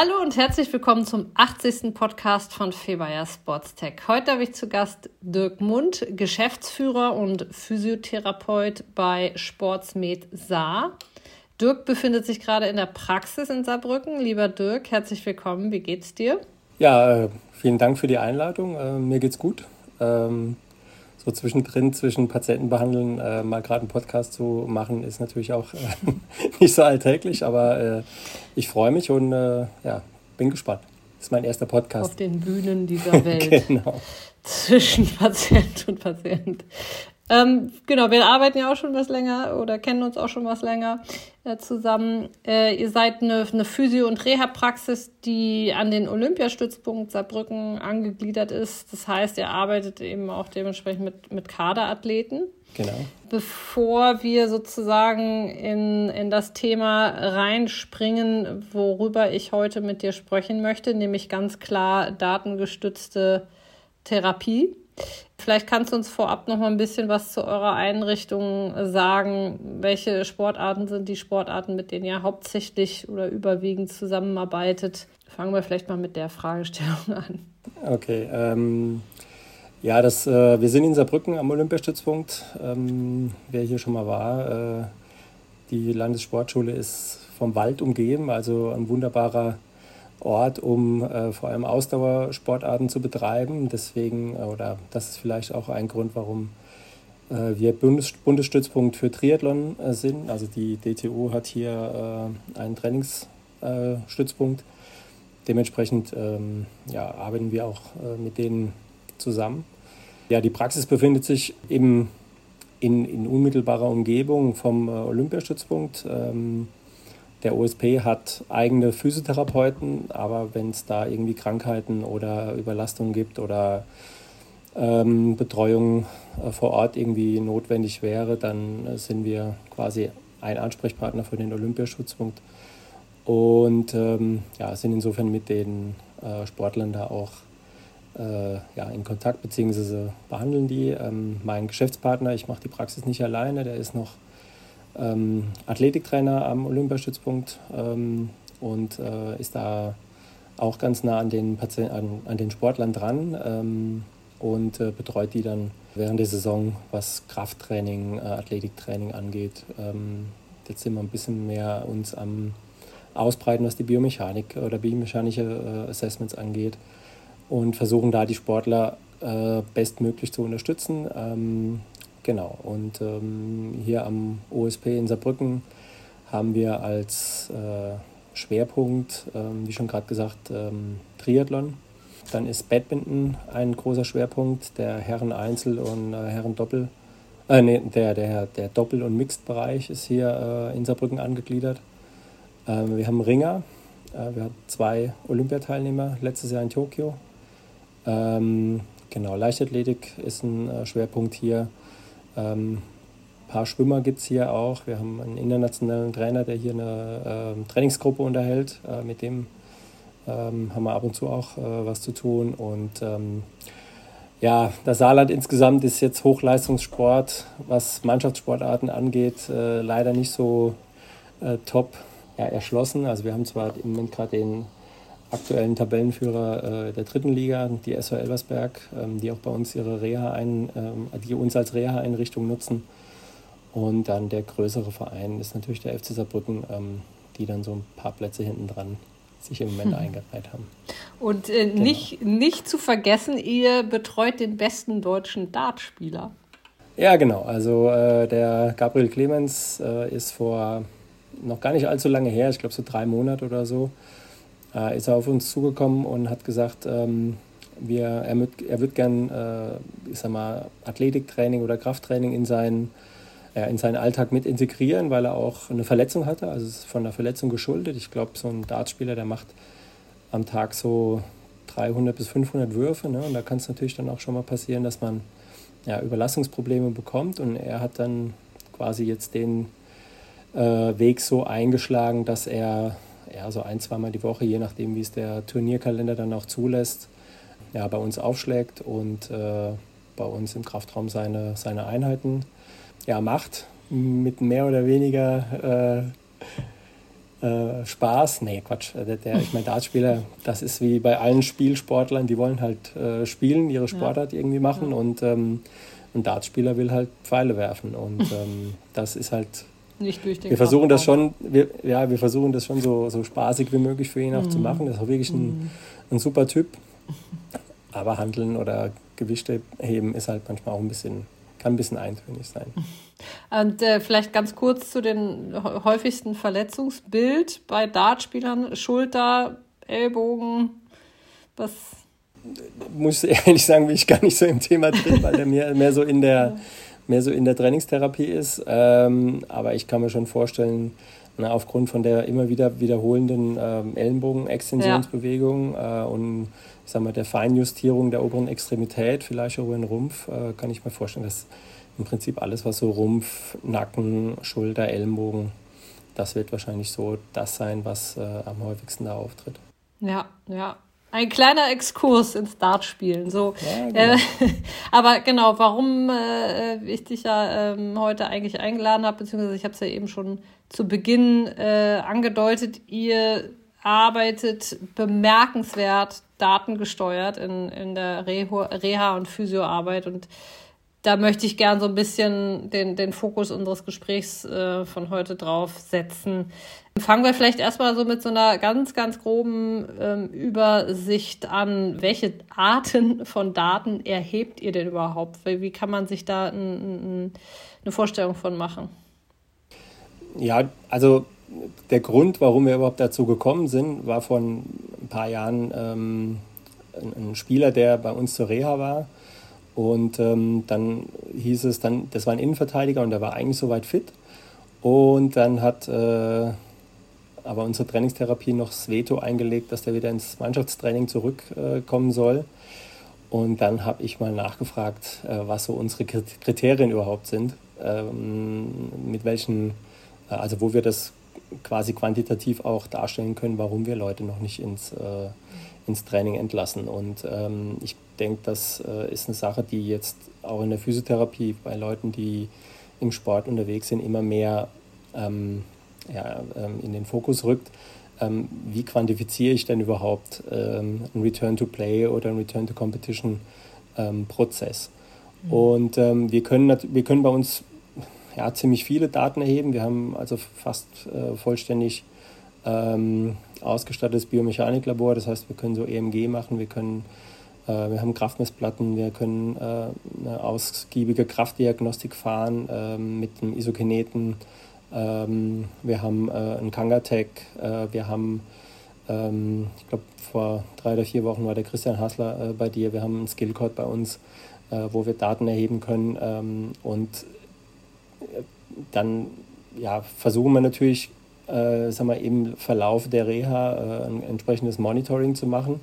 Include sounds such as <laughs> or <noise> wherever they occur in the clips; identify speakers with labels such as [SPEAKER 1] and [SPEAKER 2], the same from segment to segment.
[SPEAKER 1] Hallo und herzlich willkommen zum 80. Podcast von Febayer Sportstech. Heute habe ich zu Gast Dirk Mund, Geschäftsführer und Physiotherapeut bei Sportsmed Saar. Dirk befindet sich gerade in der Praxis in Saarbrücken. Lieber Dirk, herzlich willkommen. Wie geht's dir?
[SPEAKER 2] Ja, äh, vielen Dank für die Einladung. Äh, mir geht's gut. So zwischendrin, zwischen Patienten behandeln, äh, mal gerade einen Podcast zu machen, ist natürlich auch <laughs> nicht so alltäglich, aber ich freue mich und ja, bin gespannt. Das ist mein erster Podcast.
[SPEAKER 1] Auf den Bühnen dieser <laughs> Welt. genau. Zwischen Patient und Patient. Ähm, genau, wir arbeiten ja auch schon was länger oder kennen uns auch schon was länger äh, zusammen. Äh, ihr seid eine, eine Physio- und Reha-Praxis, die an den Olympiastützpunkt Saarbrücken angegliedert ist. Das heißt, ihr arbeitet eben auch dementsprechend mit, mit Kaderathleten.
[SPEAKER 2] Genau.
[SPEAKER 1] Bevor wir sozusagen in, in das Thema reinspringen, worüber ich heute mit dir sprechen möchte, nämlich ganz klar datengestützte Therapie Vielleicht kannst du uns vorab noch mal ein bisschen was zu eurer Einrichtung sagen. Welche Sportarten sind die Sportarten, mit denen ihr hauptsächlich oder überwiegend zusammenarbeitet? Fangen wir vielleicht mal mit der Fragestellung <laughs> an.
[SPEAKER 2] Okay. Ähm, ja, das, äh, wir sind in Saarbrücken am Olympiastützpunkt. Ähm, wer hier schon mal war, äh, die Landessportschule ist vom Wald umgeben, also ein wunderbarer Ort, um äh, vor allem Ausdauersportarten zu betreiben. Deswegen, äh, oder das ist vielleicht auch ein Grund, warum äh, wir Bundes Bundesstützpunkt für Triathlon äh, sind. Also die DTU hat hier äh, einen Trainingsstützpunkt. Dementsprechend ähm, ja, arbeiten wir auch äh, mit denen zusammen. Ja, die Praxis befindet sich im, in, in unmittelbarer Umgebung vom Olympiastützpunkt. Ähm, der OSP hat eigene Physiotherapeuten, aber wenn es da irgendwie Krankheiten oder Überlastungen gibt oder ähm, Betreuung äh, vor Ort irgendwie notwendig wäre, dann äh, sind wir quasi ein Ansprechpartner für den Olympiaschutzpunkt und ähm, ja, sind insofern mit den äh, Sportlern da auch äh, ja, in Kontakt bzw. behandeln die. Ähm, mein Geschäftspartner, ich mache die Praxis nicht alleine, der ist noch ähm, Athletiktrainer am Olympiastützpunkt ähm, und äh, ist da auch ganz nah an den, Patient, an, an den Sportlern dran ähm, und äh, betreut die dann während der Saison, was Krafttraining, äh, Athletiktraining angeht. Ähm, jetzt sind wir ein bisschen mehr uns am Ausbreiten, was die Biomechanik oder biomechanische äh, Assessments angeht und versuchen da die Sportler äh, bestmöglich zu unterstützen. Genau, und ähm, hier am OSP in Saarbrücken haben wir als äh, Schwerpunkt, ähm, wie schon gerade gesagt, ähm, Triathlon. Dann ist Badminton ein großer Schwerpunkt, der Herren-Einzel- und äh, Herren-Doppel. Äh, nee, der, der, der Doppel- und Mixed-Bereich ist hier äh, in Saarbrücken angegliedert. Ähm, wir haben Ringer, äh, wir hatten zwei Olympiateilnehmer letztes Jahr in Tokio. Ähm, genau, Leichtathletik ist ein äh, Schwerpunkt hier. Ähm, ein paar Schwimmer gibt es hier auch. Wir haben einen internationalen Trainer, der hier eine äh, Trainingsgruppe unterhält. Äh, mit dem ähm, haben wir ab und zu auch äh, was zu tun. Und ähm, ja, das Saarland insgesamt ist jetzt Hochleistungssport, was Mannschaftssportarten angeht, äh, leider nicht so äh, top ja, erschlossen. Also wir haben zwar im Moment gerade den aktuellen Tabellenführer äh, der dritten Liga, die SV Elversberg, ähm, die auch bei uns ihre Reha ein, ähm, die uns als Reha-Einrichtung nutzen. Und dann der größere Verein ist natürlich der FC Saarbrücken, ähm, die dann so ein paar Plätze hinten dran sich im Moment hm. eingereiht haben.
[SPEAKER 1] Und äh, genau. nicht, nicht zu vergessen, ihr betreut den besten deutschen Dartspieler.
[SPEAKER 2] Ja, genau. Also äh, der Gabriel Clemens äh, ist vor noch gar nicht allzu lange her, ich glaube so drei Monate oder so, äh, ist er auf uns zugekommen und hat gesagt, ähm, wir, er, mit, er wird gern, äh, ich sag mal, Athletiktraining oder Krafttraining in seinen, äh, in seinen Alltag mit integrieren, weil er auch eine Verletzung hatte, also ist von einer Verletzung geschuldet. Ich glaube, so ein Dartspieler, der macht am Tag so 300 bis 500 Würfe ne? und da kann es natürlich dann auch schon mal passieren, dass man ja, Überlassungsprobleme bekommt und er hat dann quasi jetzt den äh, Weg so eingeschlagen, dass er ja, so ein, zweimal die Woche, je nachdem, wie es der Turnierkalender dann auch zulässt, ja, bei uns aufschlägt und äh, bei uns im Kraftraum seine, seine Einheiten ja, macht. Mit mehr oder weniger äh, äh, Spaß. Nee, Quatsch. Der, der, ich meine, Dartspieler, das ist wie bei allen Spielsportlern, die wollen halt äh, spielen, ihre Sportart ja. irgendwie machen. Ja. Und ähm, ein Dartspieler will halt Pfeile werfen. Und <laughs> ähm, das ist halt
[SPEAKER 1] nicht durch den
[SPEAKER 2] wir versuchen das schon, wir, ja, wir versuchen das schon so, so spaßig wie möglich für ihn auch mhm. zu machen. Das ist auch wirklich ein, mhm. ein super Typ. Aber Handeln oder Gewichte heben ist halt manchmal auch ein bisschen, kann ein bisschen eintönig sein.
[SPEAKER 1] Und äh, vielleicht ganz kurz zu den häufigsten Verletzungsbild bei Dartspielern: Schulter, Ellbogen, was
[SPEAKER 2] muss <laughs> ehrlich sagen, bin ich gar nicht so im Thema drin, weil der mehr, mehr so in der mehr so in der Trainingstherapie ist. Ähm, aber ich kann mir schon vorstellen, na, aufgrund von der immer wieder wiederholenden ähm, Ellenbogen-Extensionsbewegung ja. äh, und ich sag mal, der Feinjustierung der oberen Extremität, vielleicht auch über den Rumpf, äh, kann ich mir vorstellen, dass im Prinzip alles, was so Rumpf, Nacken, Schulter, Ellenbogen, das wird wahrscheinlich so das sein, was äh, am häufigsten da auftritt.
[SPEAKER 1] Ja, ja. Ein kleiner Exkurs ins Dartspielen. So. Ja, genau. äh, <laughs> aber genau, warum äh, ich dich ja äh, heute eigentlich eingeladen habe, beziehungsweise ich habe es ja eben schon zu Beginn äh, angedeutet, ihr arbeitet bemerkenswert datengesteuert in, in der Reha- und Physioarbeit und da möchte ich gern so ein bisschen den, den Fokus unseres Gesprächs äh, von heute drauf setzen. Fangen wir vielleicht erstmal so mit so einer ganz, ganz groben ähm, Übersicht an. Welche Arten von Daten erhebt ihr denn überhaupt? Wie kann man sich da ein, ein, eine Vorstellung von machen?
[SPEAKER 2] Ja, also der Grund, warum wir überhaupt dazu gekommen sind, war vor ein paar Jahren ähm, ein, ein Spieler, der bei uns zur Reha war und ähm, dann hieß es dann, das war ein Innenverteidiger und der war eigentlich soweit fit. Und dann hat äh, aber unsere Trainingstherapie noch das Veto eingelegt, dass der wieder ins Mannschaftstraining zurückkommen äh, soll. Und dann habe ich mal nachgefragt, äh, was so unsere Kriterien überhaupt sind, ähm, mit welchen, äh, also wo wir das quasi quantitativ auch darstellen können, warum wir Leute noch nicht ins äh, ins Training entlassen. Und ähm, ich denke, das äh, ist eine Sache, die jetzt auch in der Physiotherapie bei Leuten, die im Sport unterwegs sind, immer mehr ähm, ja, ähm, in den Fokus rückt. Ähm, wie quantifiziere ich denn überhaupt ähm, einen Return to Play oder einen Return to Competition ähm, Prozess? Mhm. Und wir, können, wir können bei uns ja, ziemlich viele Daten erheben. Wir haben also fast äh, vollständig ähm, ausgestattetes Biomechaniklabor. Das heißt, wir können so EMG machen, wir können wir haben Kraftmessplatten, wir können äh, eine ausgiebige Kraftdiagnostik fahren äh, mit einem Isokineten. Ähm, wir haben äh, einen Kangatech, äh, wir haben, ähm, ich glaube, vor drei oder vier Wochen war der Christian Hassler äh, bei dir. Wir haben einen Skillcode bei uns, wo wir Daten erheben können. Ähm, und dann ja, versuchen wir natürlich äh, sagen wir, im Verlauf der Reha äh, ein entsprechendes Monitoring zu machen.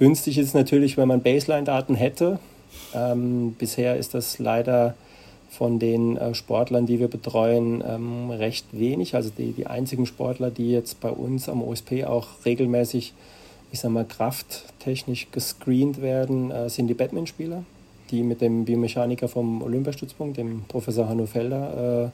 [SPEAKER 2] Günstig ist es natürlich, wenn man Baseline-Daten hätte. Ähm, bisher ist das leider von den äh, Sportlern, die wir betreuen, ähm, recht wenig. Also die, die einzigen Sportler, die jetzt bei uns am OSP auch regelmäßig, ich sag mal, krafttechnisch gescreent werden, äh, sind die Batman-Spieler, die mit dem Biomechaniker vom Olympiastützpunkt, dem Professor Hanno Felder, äh,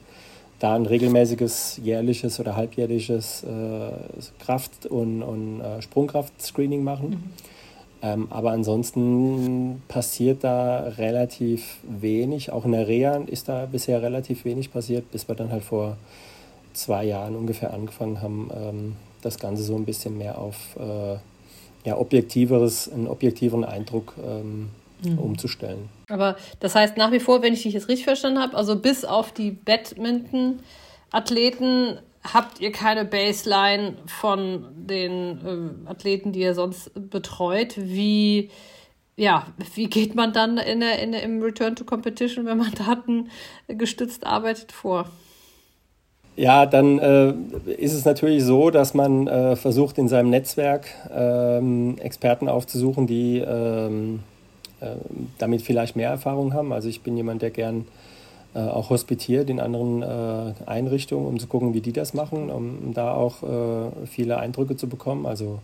[SPEAKER 2] da ein regelmäßiges jährliches oder halbjährliches äh, Kraft- und, und äh, Sprungkraft-Screening machen. Mhm. Ähm, aber ansonsten passiert da relativ wenig. Auch in der Reha ist da bisher relativ wenig passiert, bis wir dann halt vor zwei Jahren ungefähr angefangen haben, ähm, das Ganze so ein bisschen mehr auf äh, ja, objektiveres, einen objektiveren Eindruck ähm, mhm. umzustellen.
[SPEAKER 1] Aber das heißt nach wie vor, wenn ich dich jetzt richtig verstanden habe, also bis auf die Badminton-Athleten habt ihr keine Baseline von den äh, Athleten, die ihr sonst betreut. Wie, ja, wie geht man dann in der, in der, im Return to Competition, wenn man datengestützt arbeitet, vor?
[SPEAKER 2] Ja, dann äh, ist es natürlich so, dass man äh, versucht, in seinem Netzwerk ähm, Experten aufzusuchen, die ähm, damit vielleicht mehr Erfahrung haben. Also ich bin jemand, der gern äh, auch hospitiert in anderen äh, Einrichtungen, um zu gucken, wie die das machen, um da auch äh, viele Eindrücke zu bekommen. Also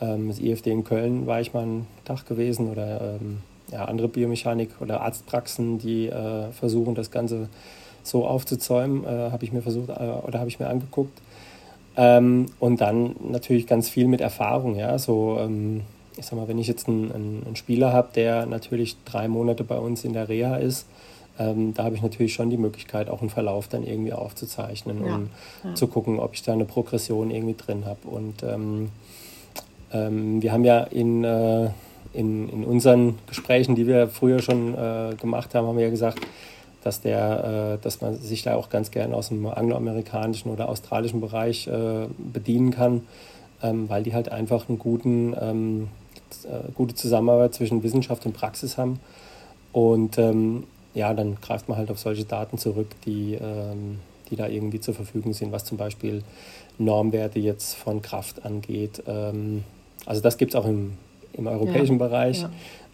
[SPEAKER 2] ähm, das IFD in Köln war ich mal einen Tag gewesen oder ähm, ja, andere Biomechanik oder Arztpraxen, die äh, versuchen, das Ganze so aufzuzäumen, äh, habe ich mir versucht oder habe ich mir angeguckt. Ähm, und dann natürlich ganz viel mit Erfahrung, ja, so ähm, ich sag mal, wenn ich jetzt einen, einen Spieler habe, der natürlich drei Monate bei uns in der Reha ist, ähm, da habe ich natürlich schon die Möglichkeit, auch einen Verlauf dann irgendwie aufzuzeichnen, ja. um ja. zu gucken, ob ich da eine Progression irgendwie drin habe. Und ähm, ähm, wir haben ja in, äh, in, in unseren Gesprächen, die wir früher schon äh, gemacht haben, haben wir ja gesagt, dass, der, äh, dass man sich da auch ganz gerne aus dem angloamerikanischen oder australischen Bereich äh, bedienen kann, ähm, weil die halt einfach einen guten, ähm, äh, gute Zusammenarbeit zwischen Wissenschaft und Praxis haben. Und ähm, ja, dann greift man halt auf solche Daten zurück, die, ähm, die da irgendwie zur Verfügung sind, was zum Beispiel Normwerte jetzt von Kraft angeht. Ähm, also das gibt es auch im, im europäischen ja, Bereich. Ja.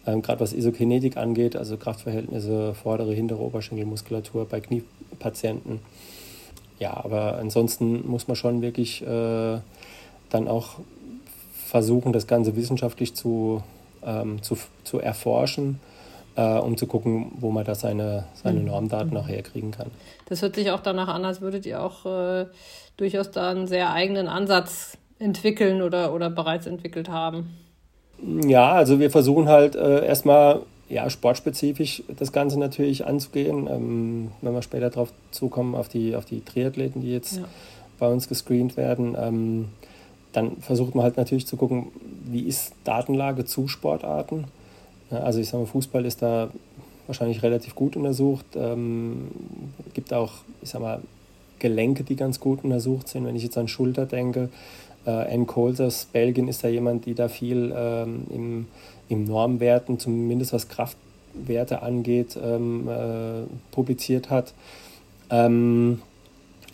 [SPEAKER 2] Ähm, Gerade was Isokinetik angeht, also Kraftverhältnisse, vordere, hintere Oberschenkelmuskulatur bei Kniepatienten. Ja, aber ansonsten muss man schon wirklich äh, dann auch versuchen, das Ganze wissenschaftlich zu, ähm, zu, zu erforschen äh, um zu gucken, wo man da seine, seine mhm. Normdaten nachher kriegen kann.
[SPEAKER 1] Das hört sich auch danach an, als würdet ihr auch äh, durchaus da einen sehr eigenen Ansatz entwickeln oder, oder bereits entwickelt haben.
[SPEAKER 2] Ja, also wir versuchen halt äh, erstmal ja, sportspezifisch das Ganze natürlich anzugehen. Ähm, wenn wir später darauf zukommen, auf die, auf die Triathleten, die jetzt ja. bei uns gescreent werden, ähm, dann versucht man halt natürlich zu gucken, wie ist Datenlage zu Sportarten also ich sage mal, Fußball ist da wahrscheinlich relativ gut untersucht. Ähm, gibt auch, ich sage mal, Gelenke, die ganz gut untersucht sind. Wenn ich jetzt an Schulter denke, äh, Anne Colsers, Belgien ist da jemand, die da viel ähm, im, im Normwerten, zumindest was Kraftwerte angeht, ähm, äh, publiziert hat. Ähm,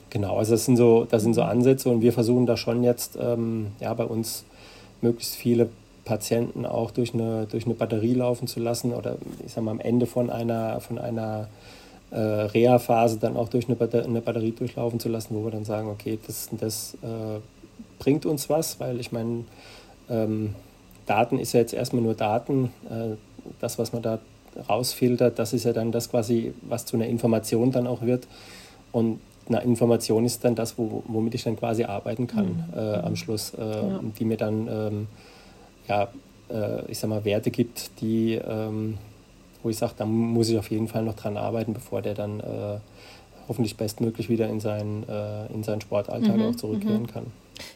[SPEAKER 2] genau, also das sind, so, das sind so Ansätze und wir versuchen da schon jetzt ähm, ja, bei uns möglichst viele Patienten auch durch eine, durch eine Batterie laufen zu lassen oder ich sag mal am Ende von einer, von einer äh, Reha-Phase dann auch durch eine, Batter eine Batterie durchlaufen zu lassen, wo wir dann sagen, okay, das, das äh, bringt uns was, weil ich meine, ähm, Daten ist ja jetzt erstmal nur Daten. Äh, das, was man da rausfiltert, das ist ja dann das quasi, was zu einer Information dann auch wird. Und eine Information ist dann das, wo, womit ich dann quasi arbeiten kann mhm. äh, am Schluss, äh, ja. die mir dann ähm, ja, äh, ich sag mal, Werte gibt, die, ähm, wo ich sage, da muss ich auf jeden Fall noch dran arbeiten, bevor der dann äh, hoffentlich bestmöglich wieder in seinen, äh, in seinen Sportalltag mhm, auch zurückkehren mhm. kann.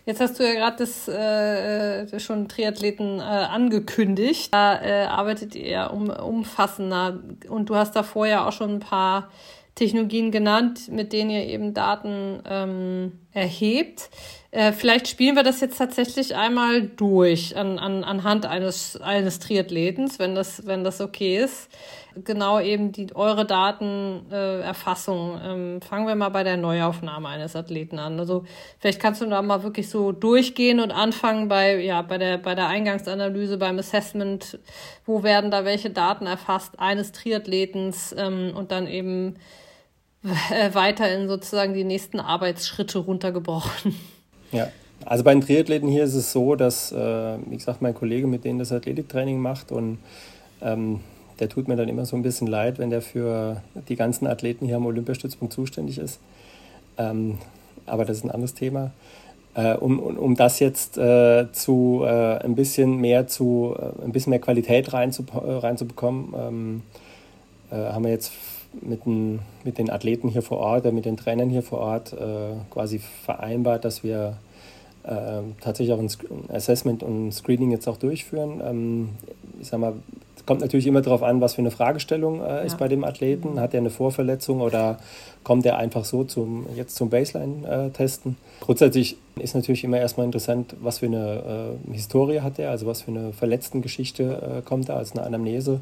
[SPEAKER 1] Jetzt hast du ja gerade das äh, schon Triathleten äh, angekündigt. Da äh, arbeitet ihr um, umfassender und du hast da vorher auch schon ein paar Technologien genannt, mit denen ihr eben Daten ähm, erhebt. Äh, vielleicht spielen wir das jetzt tatsächlich einmal durch an, an, anhand eines, eines Triathletens, wenn das, wenn das okay ist. Genau eben die eure Datenerfassung. Äh, ähm, fangen wir mal bei der Neuaufnahme eines Athleten an. Also vielleicht kannst du da mal wirklich so durchgehen und anfangen bei, ja, bei der, bei der Eingangsanalyse, beim Assessment, wo werden da welche Daten erfasst eines Triathletens ähm, und dann eben äh, weiter in sozusagen die nächsten Arbeitsschritte runtergebrochen.
[SPEAKER 2] Ja, also bei den Triathleten hier ist es so, dass, äh, wie gesagt, mein Kollege mit denen das Athletiktraining macht und ähm, der tut mir dann immer so ein bisschen leid, wenn der für die ganzen Athleten hier am Olympiastützpunkt zuständig ist. Ähm, aber das ist ein anderes Thema. Äh, um, um, um das jetzt äh, zu äh, ein bisschen mehr zu äh, ein bisschen mehr Qualität reinzu, äh, reinzubekommen, ähm, haben wir jetzt mit, den, mit den Athleten hier vor Ort, mit den Trainern hier vor Ort äh, quasi vereinbart, dass wir äh, tatsächlich auch ein Assessment und ein Screening jetzt auch durchführen. Ähm, ich sag mal, es kommt natürlich immer darauf an, was für eine Fragestellung äh, ist ja. bei dem Athleten. Hat er eine Vorverletzung oder kommt er einfach so zum, jetzt zum Baseline-Testen? Grundsätzlich ist natürlich immer erstmal interessant, was für eine äh, Historie hat er, also was für eine Verletztengeschichte äh, kommt da als eine Anamnese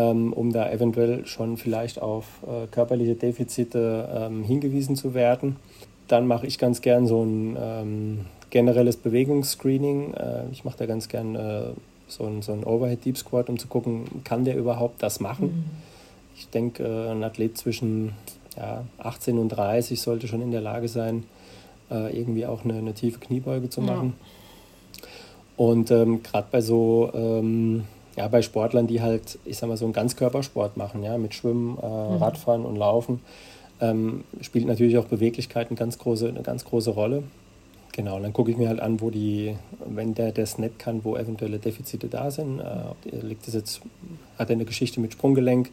[SPEAKER 2] um da eventuell schon vielleicht auf äh, körperliche Defizite ähm, hingewiesen zu werden. Dann mache ich ganz gern so ein ähm, generelles Bewegungsscreening. Äh, ich mache da ganz gern äh, so ein, so ein Overhead Deep Squat, um zu gucken, kann der überhaupt das machen. Mhm. Ich denke, äh, ein Athlet zwischen ja, 18 und 30 sollte schon in der Lage sein, äh, irgendwie auch eine, eine, tiefe Kniebeuge zu machen. Ja. Und ähm, gerade bei so, ähm, ja, bei Sportlern, die halt, ich sag mal, so einen Ganzkörpersport machen, ja, mit Schwimmen, äh, mhm. Radfahren und Laufen, ähm, spielt natürlich auch Beweglichkeit eine ganz große, eine ganz große Rolle. Genau, und dann gucke ich mir halt an, wo die, wenn der das nicht kann, wo eventuelle Defizite da sind. Äh, liegt das jetzt, hat er eine Geschichte mit Sprunggelenk,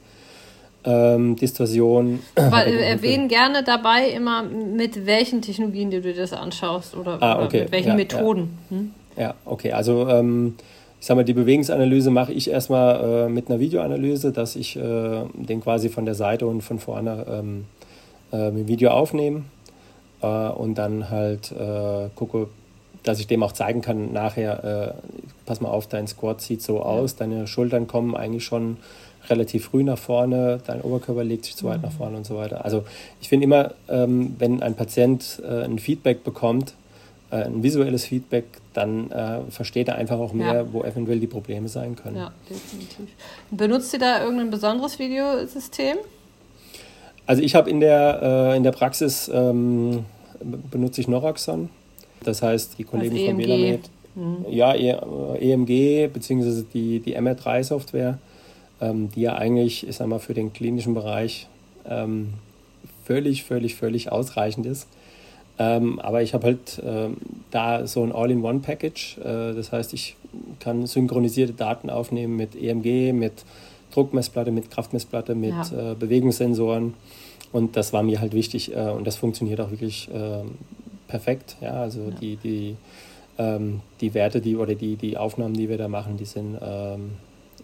[SPEAKER 2] ähm, Distorsion. <clears throat>
[SPEAKER 1] Aber erwähnen gerne dabei immer, mit welchen Technologien du dir das anschaust oder,
[SPEAKER 2] ah, okay.
[SPEAKER 1] oder mit welchen
[SPEAKER 2] ja,
[SPEAKER 1] Methoden.
[SPEAKER 2] Ja. Hm? ja, okay, also ähm, ich sag mal, die Bewegungsanalyse mache ich erstmal äh, mit einer Videoanalyse, dass ich äh, den quasi von der Seite und von vorne ähm, äh, mit Video aufnehme äh, und dann halt äh, gucke, dass ich dem auch zeigen kann, nachher, äh, pass mal auf, dein Squat sieht so aus, deine Schultern kommen eigentlich schon relativ früh nach vorne, dein Oberkörper legt sich zu weit mhm. nach vorne und so weiter. Also ich finde immer, ähm, wenn ein Patient ein Feedback bekommt, äh, ein visuelles Feedback, dann äh, versteht er einfach auch mehr, ja. wo eventuell die Probleme sein können.
[SPEAKER 1] Ja, definitiv. Benutzt ihr da irgendein besonderes Videosystem?
[SPEAKER 2] Also ich habe in der, äh, in der Praxis ähm, benutze ich Noraxon. Das heißt, die Kollegen von Velamed, mhm. ja, EMG e bzw. die, die MR3-Software, ähm, die ja eigentlich, ich sag mal, für den klinischen Bereich ähm, völlig, völlig, völlig ausreichend ist. Ähm, aber ich habe halt ähm, da so ein All-in-One-Package. Äh, das heißt, ich kann synchronisierte Daten aufnehmen mit EMG, mit Druckmessplatte, mit Kraftmessplatte, mit ja. äh, Bewegungssensoren. Und das war mir halt wichtig äh, und das funktioniert auch wirklich äh, perfekt. Ja, also ja. die, die, ähm, die Werte, die oder die, die Aufnahmen, die wir da machen, die sind ähm,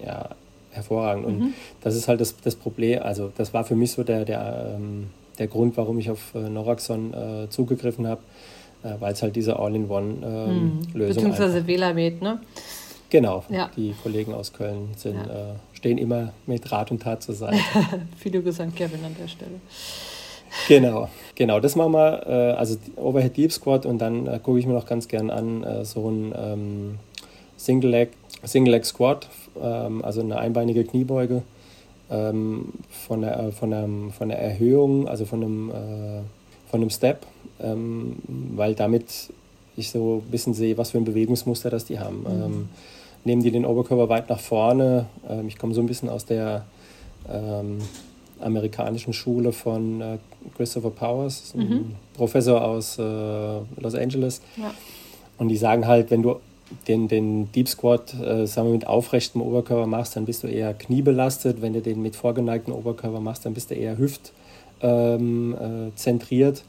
[SPEAKER 2] ja, hervorragend. Und mhm. das ist halt das, das Problem, also das war für mich so der, der, ähm, der Grund, warum ich auf äh, Noraxon äh, zugegriffen habe, äh, weil es halt diese All-in-One-Lösung
[SPEAKER 1] ähm, mhm. Beziehungsweise Velamed, ne?
[SPEAKER 2] Genau, ja. die Kollegen aus Köln sind, ja. äh, stehen immer mit Rat und Tat zur Seite. <laughs>
[SPEAKER 1] Viele an Kevin an der Stelle.
[SPEAKER 2] Genau, genau, das machen wir, äh, also Overhead Deep Squat und dann äh, gucke ich mir noch ganz gern an, äh, so ein ähm, Single Leg, Single Leg Squat, ähm, also eine einbeinige Kniebeuge ähm, von, der, äh, von, der, von der Erhöhung, also von einem, äh, von einem Step, ähm, weil damit ich so ein bisschen sehe, was für ein Bewegungsmuster das die haben. Mhm. Ähm, nehmen die den Oberkörper weit nach vorne. Ähm, ich komme so ein bisschen aus der ähm, amerikanischen Schule von äh, Christopher Powers, mhm. ein Professor aus äh, Los Angeles. Ja. Und die sagen halt, wenn du den, den Deep Squat äh, sagen wir, mit aufrechtem Oberkörper machst, dann bist du eher kniebelastet. Wenn du den mit vorgeneigtem Oberkörper machst, dann bist du eher hüftzentriert. Ähm,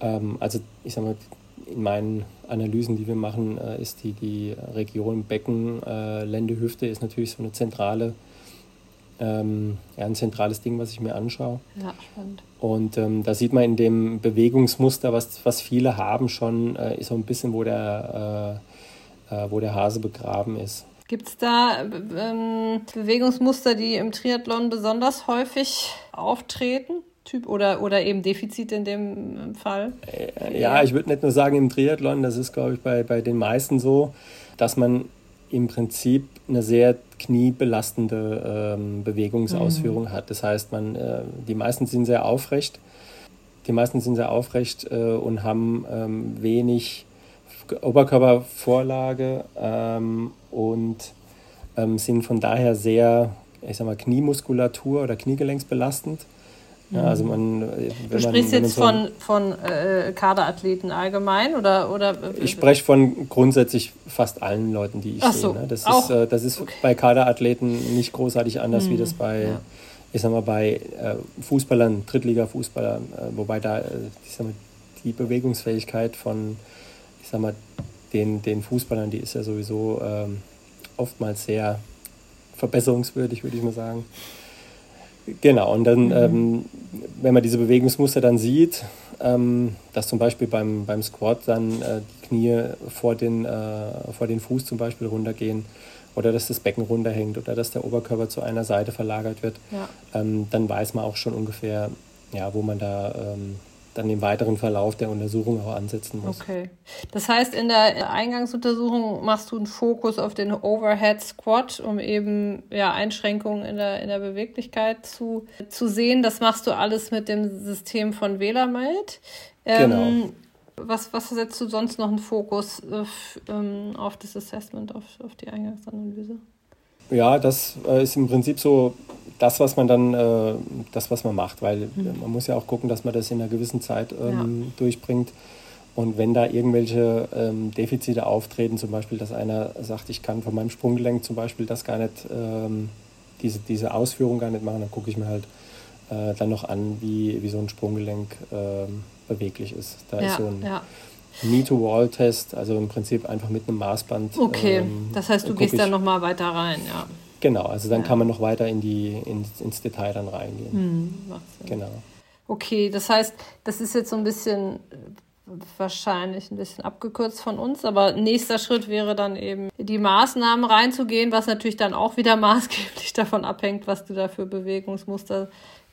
[SPEAKER 2] äh, ähm, also ich sage mal, in meinen Analysen, die wir machen, äh, ist die, die Region Becken, äh, Lende, Hüfte ist natürlich so eine zentrale, ähm, ja, ein zentrales Ding, was ich mir anschaue.
[SPEAKER 1] Ja, spannend.
[SPEAKER 2] Und ähm, da sieht man in dem Bewegungsmuster, was, was viele haben, schon äh, so ein bisschen, wo der, äh, wo der Hase begraben ist.
[SPEAKER 1] Gibt es da ähm, Bewegungsmuster, die im Triathlon besonders häufig auftreten? Typ oder, oder eben Defizit in dem Fall?
[SPEAKER 2] Äh, ja, ich würde nicht nur sagen im Triathlon, das ist, glaube ich, bei, bei den meisten so, dass man im Prinzip eine sehr kniebelastende ähm, Bewegungsausführung mhm. hat. Das heißt, man, äh, die meisten sind sehr aufrecht, die meisten sind sehr aufrecht äh, und haben ähm, wenig Oberkörpervorlage ähm, und ähm, sind von daher sehr, ich sag mal, Kniemuskulatur oder Kniegelenksbelastend. Ja, also man,
[SPEAKER 1] du sprichst man, jetzt so von, von äh, Kaderathleten allgemein oder, oder?
[SPEAKER 2] Ich spreche von grundsätzlich fast allen Leuten, die ich Ach sehe. Ne? Das, ist, äh, das ist okay. bei Kaderathleten nicht großartig anders, hm. wie das bei, ja. ich sag mal, bei äh, Fußballern, Drittliga-Fußballern, äh, wobei da äh, ich sag mal, die Bewegungsfähigkeit von, ich sag mal, den, den Fußballern, die ist ja sowieso ähm, oftmals sehr verbesserungswürdig, würde ich mal sagen. Genau, und dann, mhm. ähm, wenn man diese Bewegungsmuster dann sieht, ähm, dass zum Beispiel beim, beim Squat dann äh, die Knie vor den, äh, vor den Fuß zum Beispiel runtergehen oder dass das Becken runterhängt oder dass der Oberkörper zu einer Seite verlagert wird, ja. ähm, dann weiß man auch schon ungefähr, ja, wo man da ähm, dann im weiteren Verlauf der Untersuchung auch ansetzen muss.
[SPEAKER 1] Okay. Das heißt, in der Eingangsuntersuchung machst du einen Fokus auf den Overhead Squat, um eben ja, Einschränkungen in der, in der Beweglichkeit zu, zu sehen. Das machst du alles mit dem System von Velamed. Ähm, genau. Was, was setzt du sonst noch einen Fokus auf, ähm, auf das Assessment, auf, auf die Eingangsanalyse?
[SPEAKER 2] Ja, das äh, ist im Prinzip so das, was man dann, äh, das, was man macht, weil mhm. man muss ja auch gucken, dass man das in einer gewissen Zeit ähm, ja. durchbringt. Und wenn da irgendwelche ähm, Defizite auftreten, zum Beispiel, dass einer sagt, ich kann von meinem Sprunggelenk zum Beispiel das gar nicht, ähm, diese, diese Ausführung gar nicht machen, dann gucke ich mir halt äh, dann noch an, wie, wie so ein Sprunggelenk ähm, beweglich ist. Da ja, ist so ein ja. Knee-to-Wall-Test, also im Prinzip einfach mit einem Maßband.
[SPEAKER 1] Okay, ähm, das heißt, du gehst ich, dann nochmal weiter rein, ja.
[SPEAKER 2] Genau, also dann ja. kann man noch weiter in die, in, ins Detail dann reingehen. Hm,
[SPEAKER 1] genau. Okay, das heißt, das ist jetzt so ein bisschen wahrscheinlich ein bisschen abgekürzt von uns, aber nächster Schritt wäre dann eben die Maßnahmen reinzugehen, was natürlich dann auch wieder <laughs> maßgeblich davon abhängt, was du da für Bewegungsmuster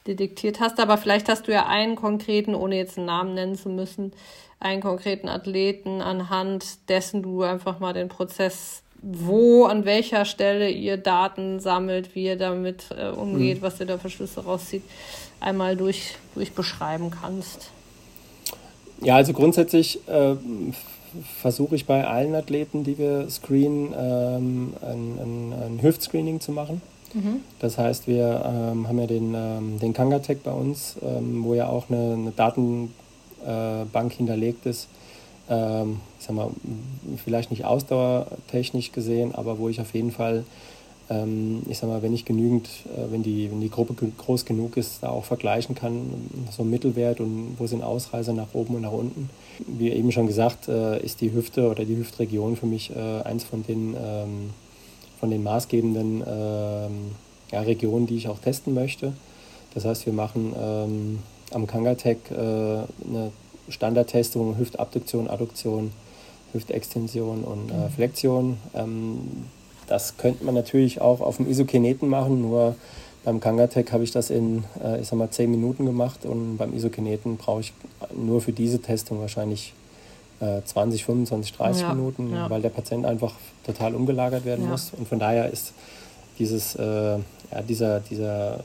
[SPEAKER 1] detektiert hast. Aber vielleicht hast du ja einen konkreten, ohne jetzt einen Namen nennen zu müssen, einen konkreten Athleten anhand dessen du einfach mal den Prozess wo, an welcher Stelle ihr Daten sammelt, wie ihr damit äh, umgeht, mhm. was ihr da für Schlüsse rauszieht, einmal durch, durch beschreiben kannst.
[SPEAKER 2] Ja, also grundsätzlich äh, versuche ich bei allen Athleten, die wir screenen, ähm, ein, ein, ein Hüftscreening zu machen. Das heißt, wir ähm, haben ja den, ähm, den Kangatech bei uns, ähm, wo ja auch eine, eine Datenbank äh, hinterlegt ist, ähm, ich sag mal, vielleicht nicht ausdauertechnisch gesehen, aber wo ich auf jeden Fall, ähm, ich sag mal, wenn ich genügend, äh, wenn, die, wenn die Gruppe groß genug ist, da auch vergleichen kann, so ein Mittelwert und wo sind Ausreißer nach oben und nach unten. Wie eben schon gesagt, äh, ist die Hüfte oder die Hüftregion für mich äh, eins von den, ähm, von den maßgebenden ähm, ja, Regionen, die ich auch testen möchte. Das heißt, wir machen ähm, am Kangatech äh, eine Standardtestung, Hüftabduktion, Adduktion, Hüftextension und äh, mhm. Flexion. Ähm, das könnte man natürlich auch auf dem Isokineten machen, nur beim Kangatech habe ich das in, äh, ich sag mal, 10 Minuten gemacht und beim Isokineten brauche ich nur für diese Testung wahrscheinlich äh, 20, 25, 30 ja, Minuten, ja. weil der Patient einfach total umgelagert werden ja. muss. Und von daher ist dieses, äh, ja, dieser, dieser,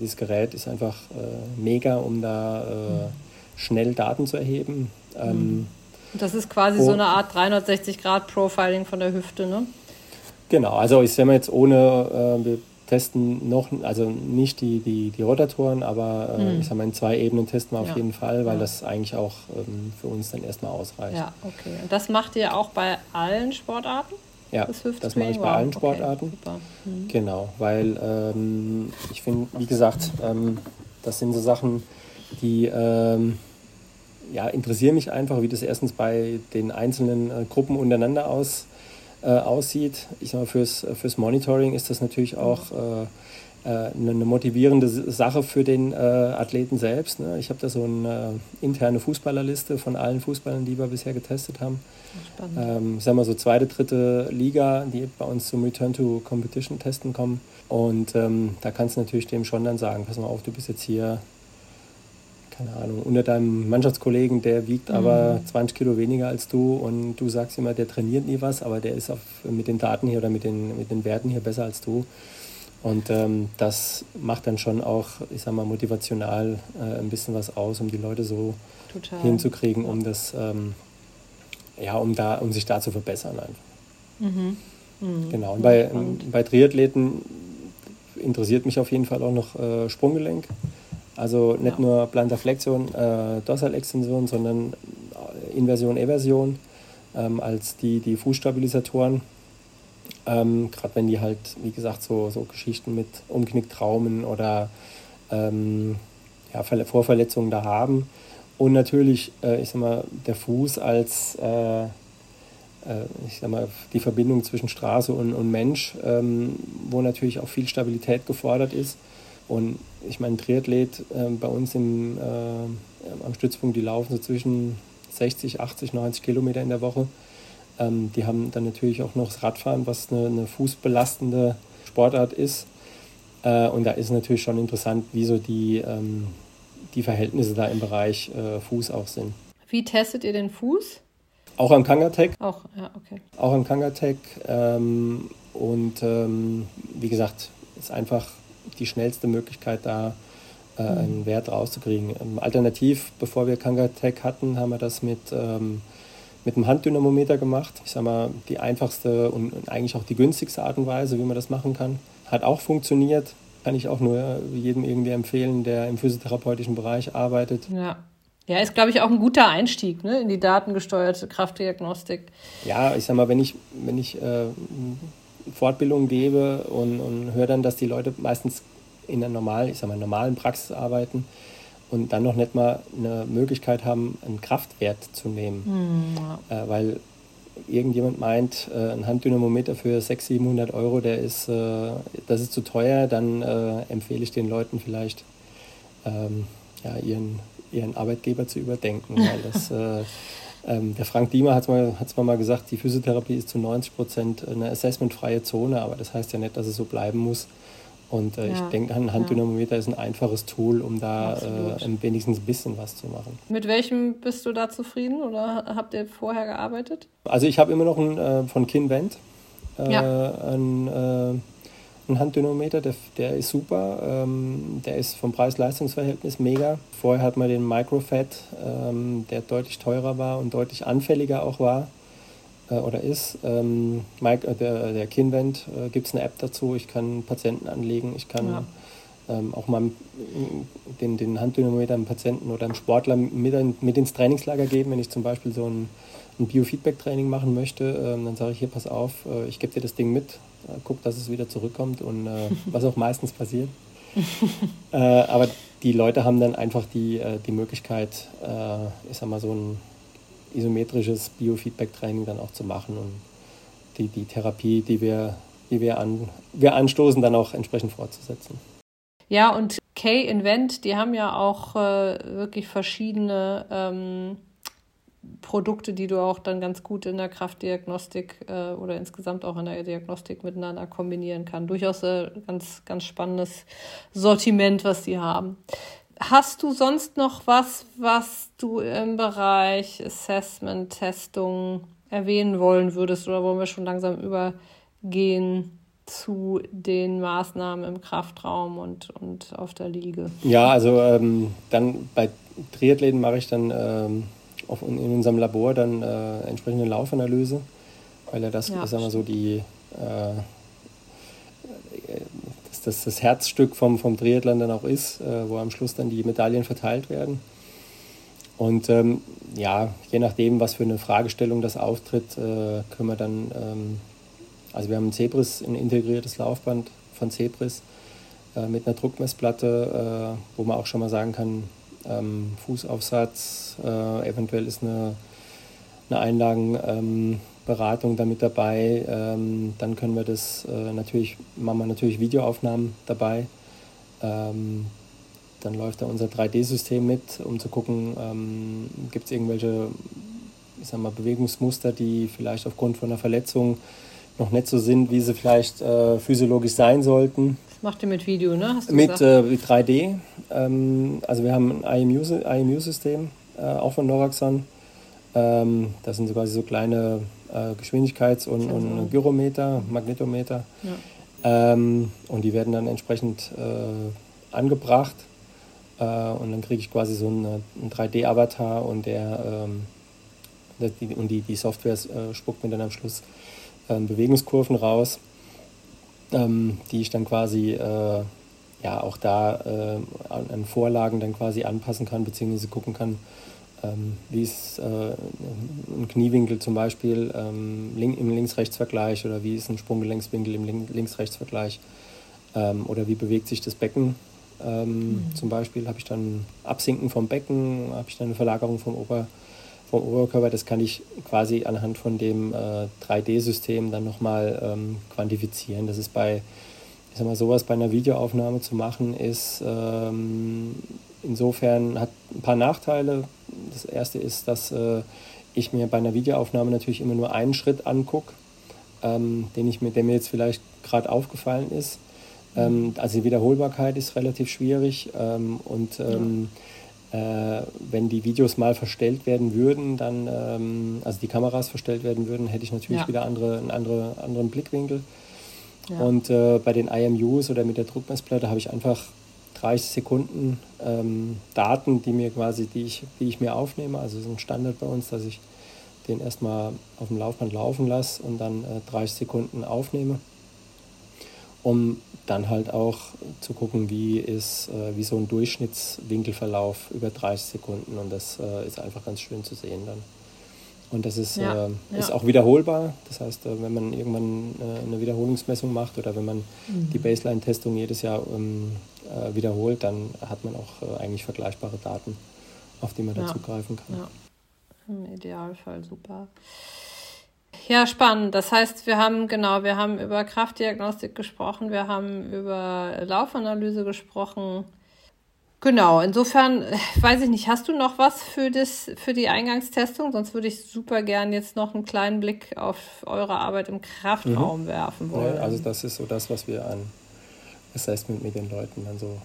[SPEAKER 2] dieses Gerät ist einfach äh, mega, um da mhm schnell Daten zu erheben. Ähm,
[SPEAKER 1] das ist quasi so eine Art 360-Grad-Profiling von der Hüfte, ne?
[SPEAKER 2] Genau, also ich sehe mal jetzt ohne, äh, wir testen noch, also nicht die, die, die Rotatoren, aber äh, mhm. ich sage mal in zwei Ebenen testen wir auf ja. jeden Fall, weil ja. das eigentlich auch ähm, für uns dann erstmal ausreicht.
[SPEAKER 1] Ja, okay. Und das macht ihr auch bei allen Sportarten?
[SPEAKER 2] Ja, das, das mache ich bei wow. allen Sportarten. Okay, mhm. Genau, weil ähm, ich finde, wie gesagt, ähm, das sind so Sachen, die ähm, ja, interessieren mich einfach, wie das erstens bei den einzelnen äh, Gruppen untereinander aus, äh, aussieht. Ich sage mal, fürs, fürs Monitoring ist das natürlich auch äh, äh eine motivierende Sache für den äh, Athleten selbst. Ne? Ich habe da so eine äh, interne Fußballerliste von allen Fußballern, die wir bisher getestet haben. Ähm, sagen wir so zweite, dritte Liga, die bei uns zum Return to Competition testen kommen. Und ähm, da kannst du natürlich dem schon dann sagen, pass mal auf, du bist jetzt hier keine Ahnung, unter deinem Mannschaftskollegen, der wiegt mhm. aber 20 Kilo weniger als du und du sagst immer, der trainiert nie was, aber der ist auf, mit den Daten hier oder mit den, mit den Werten hier besser als du. Und ähm, das macht dann schon auch, ich sag mal, motivational äh, ein bisschen was aus, um die Leute so Total. hinzukriegen, um das, ähm, ja, um da, um sich da zu verbessern einfach. Mhm. Mhm. Genau. Und bei, bei Triathleten interessiert mich auf jeden Fall auch noch äh, Sprunggelenk. Also nicht ja. nur Plantarflexion, äh, Dorsalextension, sondern äh, Inversion, Eversion ähm, als die, die Fußstabilisatoren. Ähm, Gerade wenn die halt, wie gesagt, so, so Geschichten mit Umknicktraumen oder ähm, ja, Vorverletzungen da haben. Und natürlich, äh, ich sag mal, der Fuß als äh, äh, ich sag mal, die Verbindung zwischen Straße und, und Mensch, ähm, wo natürlich auch viel Stabilität gefordert ist. Und ich meine, Triathlet äh, bei uns im, äh, am Stützpunkt, die laufen so zwischen 60, 80, 90 Kilometer in der Woche. Ähm, die haben dann natürlich auch noch das Radfahren, was eine, eine fußbelastende Sportart ist. Äh, und da ist natürlich schon interessant, wie so die, ähm, die Verhältnisse da im Bereich äh, Fuß auch sind.
[SPEAKER 1] Wie testet ihr den Fuß?
[SPEAKER 2] Auch am Kangatech.
[SPEAKER 1] Auch, ja, okay.
[SPEAKER 2] Auch am Kangatech. Ähm, und ähm, wie gesagt, ist einfach die schnellste Möglichkeit da, äh, einen Wert rauszukriegen. Ähm, alternativ, bevor wir Kangatech hatten, haben wir das mit, ähm, mit einem Handdynamometer gemacht. Ich sage mal, die einfachste und, und eigentlich auch die günstigste Art und Weise, wie man das machen kann. Hat auch funktioniert. Kann ich auch nur jedem irgendwie empfehlen, der im physiotherapeutischen Bereich arbeitet.
[SPEAKER 1] Ja. Ja, ist, glaube ich, auch ein guter Einstieg ne, in die datengesteuerte Kraftdiagnostik.
[SPEAKER 2] Ja, ich sag mal, wenn ich, wenn ich äh, Fortbildungen gebe und, und höre dann, dass die Leute meistens in einer normalen, ich sag mal, normalen Praxis arbeiten und dann noch nicht mal eine Möglichkeit haben, einen Kraftwert zu nehmen. Mhm. Äh, weil irgendjemand meint, äh, ein Handdynamometer für 600, 700 Euro, der ist, äh, das ist zu teuer, dann äh, empfehle ich den Leuten vielleicht, ähm, ja, ihren ihren Arbeitgeber zu überdenken. Weil <laughs> das, äh, der Frank Diemer hat es mal, hat's mal gesagt, die Physiotherapie ist zu 90 Prozent eine assessmentfreie Zone, aber das heißt ja nicht, dass es so bleiben muss. Und äh, ja, ich denke, ein Handdynamometer ja. ist ein einfaches Tool, um da äh, wenigstens ein bisschen was zu machen.
[SPEAKER 1] Mit welchem bist du da zufrieden oder habt ihr vorher gearbeitet?
[SPEAKER 2] Also ich habe immer noch einen äh, von Kinvent, äh, ja. ein äh, ein Handdynamometer, der, der ist super. Ähm, der ist vom Preis-Leistungs-Verhältnis mega. Vorher hat man den Microfat, ähm, der deutlich teurer war und deutlich anfälliger auch war äh, oder ist. Ähm, Mike, äh, der, der Kinvent äh, gibt es eine App dazu. Ich kann Patienten anlegen. Ich kann ja. Ähm, auch mal den, den Handdynamometer einem Patienten oder einem Sportler mit, mit ins Trainingslager geben, wenn ich zum Beispiel so ein ein Biofeedback-Training machen möchte, ähm, dann sage ich hier, pass auf, äh, ich gebe dir das Ding mit, äh, guck, dass es wieder zurückkommt und äh, <laughs> was auch meistens passiert. aber die Leute haben dann einfach die, die Möglichkeit, ich sag mal, so ein isometrisches Biofeedback-Training dann auch zu machen und die, die Therapie, die wir, die wir, an, wir anstoßen, dann auch entsprechend fortzusetzen.
[SPEAKER 1] Ja, und K-Invent, die haben ja auch äh, wirklich verschiedene ähm, Produkte, die du auch dann ganz gut in der Kraftdiagnostik äh, oder insgesamt auch in der Diagnostik miteinander kombinieren kann. Durchaus ein ganz, ganz spannendes Sortiment, was die haben. Hast du sonst noch was, was du im Bereich Assessment, Testung erwähnen wollen würdest oder wollen wir schon langsam übergehen zu den Maßnahmen im Kraftraum und, und auf der Liege?
[SPEAKER 2] Ja, also ähm, dann bei Triathleten mache ich dann ähm, auf, in unserem Labor dann äh, entsprechende Laufanalyse, weil ja das, ja. sagen wir so, die, äh, das, das, das, Herzstück vom, vom Triathlon dann auch ist, äh, wo am Schluss dann die Medaillen verteilt werden. Und ähm, ja, je nachdem, was für eine Fragestellung das auftritt, äh, können wir dann, ähm, also wir haben ein Zebris, ein integriertes Laufband von Zebris äh, mit einer Druckmessplatte, äh, wo man auch schon mal sagen kann, ähm, Fußaufsatz, äh, eventuell ist eine, eine Einlagenberatung ähm, damit dabei. Ähm, dann können wir das äh, natürlich, machen wir natürlich Videoaufnahmen dabei. Ähm, dann läuft da unser 3D-System mit, um zu gucken, ähm, gibt es irgendwelche ich sag mal, Bewegungsmuster, die vielleicht aufgrund von einer Verletzung noch nicht so sind, wie sie vielleicht äh, physiologisch sein sollten.
[SPEAKER 1] Das macht ihr mit Video, ne?
[SPEAKER 2] mit, äh, mit 3D. Ähm, also wir haben ein IMU-System, äh, auch von Noraxon. Ähm, das sind so quasi so kleine äh, Geschwindigkeits- und, und Gyrometer, Magnetometer. Ja. Ähm, und die werden dann entsprechend äh, angebracht. Äh, und dann kriege ich quasi so einen, einen 3D-Avatar und der ähm, die, und die, die Software äh, spuckt mir dann am Schluss ähm, Bewegungskurven raus, ähm, die ich dann quasi äh, ja auch da äh, an Vorlagen dann quasi anpassen kann, beziehungsweise gucken kann, ähm, wie ist äh, ein Kniewinkel zum Beispiel ähm, link, im Links-Rechts-Vergleich oder wie ist ein Sprunggelenkswinkel im Links-Rechts-Vergleich ähm, oder wie bewegt sich das Becken. Ähm, mhm. Zum Beispiel habe ich dann Absinken vom Becken, habe ich dann eine Verlagerung vom Ober- vom Oberkörper, das kann ich quasi anhand von dem äh, 3D-System dann nochmal ähm, quantifizieren. Das ist bei, ich sag mal, sowas bei einer Videoaufnahme zu machen, ist ähm, insofern hat ein paar Nachteile. Das erste ist, dass äh, ich mir bei einer Videoaufnahme natürlich immer nur einen Schritt angucke, ähm, den ich mir, der mir jetzt vielleicht gerade aufgefallen ist. Ähm, also die Wiederholbarkeit ist relativ schwierig ähm, und ähm, äh, wenn die Videos mal verstellt werden würden, dann, ähm, also die Kameras verstellt werden würden, hätte ich natürlich ja. wieder andere, einen andere, anderen Blickwinkel. Ja. Und äh, bei den IMUs oder mit der Druckmessplatte habe ich einfach 30 Sekunden ähm, Daten, die mir quasi, die ich, die ich mir aufnehme. Also ist ein Standard bei uns, dass ich den erstmal auf dem Laufband laufen lasse und dann äh, 30 Sekunden aufnehme, um dann halt auch zu gucken, wie ist äh, wie so ein Durchschnittswinkelverlauf über 30 Sekunden und das äh, ist einfach ganz schön zu sehen dann. Und das ist, ja, äh, ist ja. auch wiederholbar. Das heißt, äh, wenn man irgendwann eine Wiederholungsmessung macht oder wenn man mhm. die Baseline-Testung jedes Jahr ähm, äh, wiederholt, dann hat man auch eigentlich vergleichbare Daten, auf die man ja. da zugreifen kann.
[SPEAKER 1] Im Idealfall super. Ja, spannend. Das heißt, wir haben, genau, wir haben über Kraftdiagnostik gesprochen, wir haben über Laufanalyse gesprochen. Genau, insofern <laughs> weiß ich nicht, hast du noch was für, das, für die Eingangstestung? Sonst würde ich super gern jetzt noch einen kleinen Blick auf eure Arbeit im Kraftraum mhm. werfen wollen.
[SPEAKER 2] Ja, also das ist so das, was wir an Assessment mit den Leuten dann so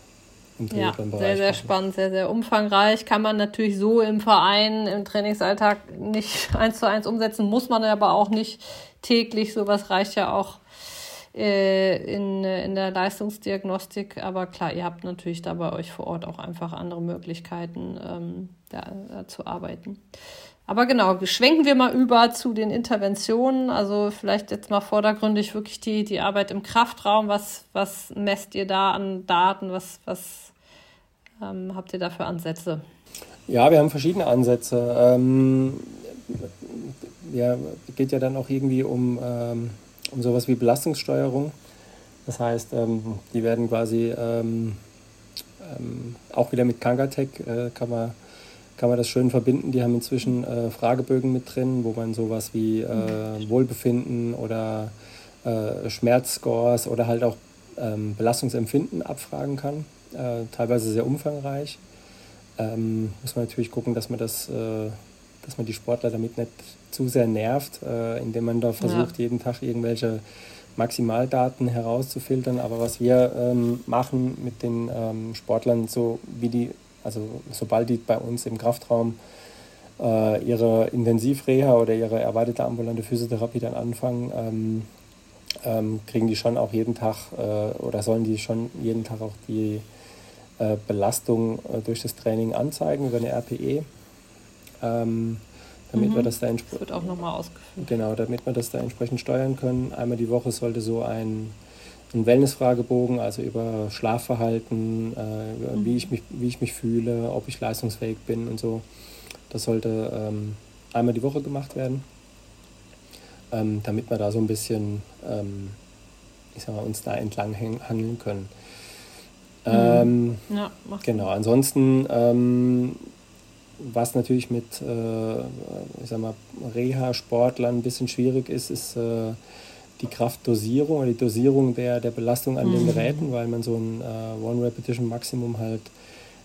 [SPEAKER 1] ja, sehr, sehr spannend, sehr, sehr umfangreich. Kann man natürlich so im Verein, im Trainingsalltag nicht <laughs> eins zu eins umsetzen, muss man aber auch nicht täglich. Sowas reicht ja auch äh, in, in der Leistungsdiagnostik. Aber klar, ihr habt natürlich da bei euch vor Ort auch einfach andere Möglichkeiten, ähm, da, da zu arbeiten. Aber genau, schwenken wir mal über zu den Interventionen. Also vielleicht jetzt mal vordergründig wirklich die, die Arbeit im Kraftraum. Was, was messt ihr da an Daten? Was, was ähm, habt ihr da für Ansätze?
[SPEAKER 2] Ja, wir haben verschiedene Ansätze. Ähm, ja, geht ja dann auch irgendwie um, ähm, um sowas wie Belastungssteuerung. Das heißt, ähm, die werden quasi ähm, ähm, auch wieder mit Kangatech äh, kann man kann man das schön verbinden. Die haben inzwischen äh, Fragebögen mit drin, wo man sowas wie äh, Wohlbefinden oder äh, Schmerzscores oder halt auch ähm, Belastungsempfinden abfragen kann. Äh, teilweise sehr umfangreich. Ähm, muss man natürlich gucken, dass man das, äh, dass man die Sportler damit nicht zu sehr nervt, äh, indem man da versucht, ja. jeden Tag irgendwelche Maximaldaten herauszufiltern. Aber was wir ähm, machen mit den ähm, Sportlern, so wie die also sobald die bei uns im Kraftraum äh, ihre Intensivreha oder ihre erweiterte ambulante Physiotherapie dann anfangen, ähm, ähm, kriegen die schon auch jeden Tag äh, oder sollen die schon jeden Tag auch die Belastung äh, durch das Training anzeigen über eine RPE. Ähm, damit mhm. wir das da das wird auch nochmal ausgeführt. Genau, damit wir das da entsprechend steuern können. Einmal die Woche sollte so ein einen Wellness-Fragebogen, also über Schlafverhalten, äh, mhm. wie, ich mich, wie ich mich fühle, ob ich leistungsfähig bin und so. Das sollte ähm, einmal die Woche gemacht werden, ähm, damit wir da so ein bisschen, ähm, ich sag mal, uns da entlang hangeln können. Mhm. Ähm, ja, genau, ansonsten, ähm, was natürlich mit, äh, ich sag mal, Reha-Sportlern ein bisschen schwierig ist, ist äh, die Kraftdosierung oder die Dosierung der, der Belastung an mhm. den Geräten, weil man so ein äh, One-Repetition-Maximum halt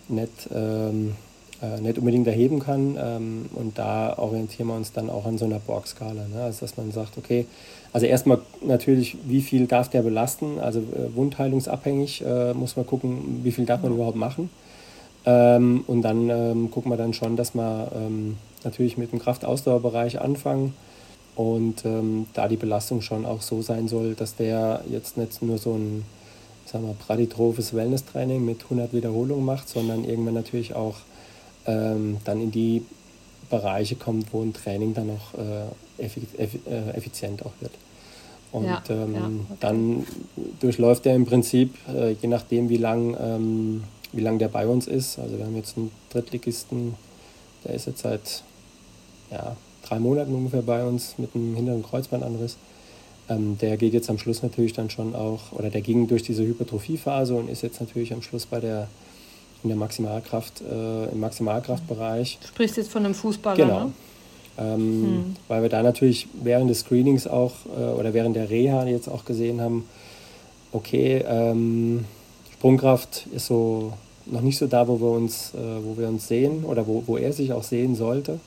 [SPEAKER 2] nicht, ähm, äh, nicht unbedingt erheben kann. Ähm, und da orientieren wir uns dann auch an so einer Borg-Skala. Ne? Also dass man sagt, okay, also erstmal natürlich, wie viel darf der belasten? Also äh, wundheilungsabhängig äh, muss man gucken, wie viel darf man überhaupt machen. Ähm, und dann ähm, gucken wir dann schon, dass wir ähm, natürlich mit dem Kraftausdauerbereich anfangen und ähm, da die Belastung schon auch so sein soll, dass der jetzt nicht nur so ein sagen wir, praditrophes Wellness-Training mit 100 Wiederholungen macht, sondern irgendwann natürlich auch ähm, dann in die Bereiche kommt, wo ein Training dann auch äh, äh effizient auch wird. Und ja, ähm, ja, okay. dann durchläuft er im Prinzip, äh, je nachdem wie lang, ähm, wie lang der bei uns ist, also wir haben jetzt einen Drittligisten, der ist jetzt seit ja, drei Monaten ungefähr bei uns mit einem hinteren Kreuzbandanriss. Ähm, der geht jetzt am Schluss natürlich dann schon auch, oder der ging durch diese Hypertrophiephase und ist jetzt natürlich am Schluss bei der in der Maximalkraft, äh, im Maximalkraftbereich.
[SPEAKER 1] Du sprichst jetzt von einem Fußballer, genau.
[SPEAKER 2] ne? Ähm, hm. Weil wir da natürlich während des Screenings auch äh, oder während der Reha jetzt auch gesehen haben, okay, ähm, Sprungkraft ist so noch nicht so da, wo wir uns, äh, wo wir uns sehen oder wo, wo er sich auch sehen sollte.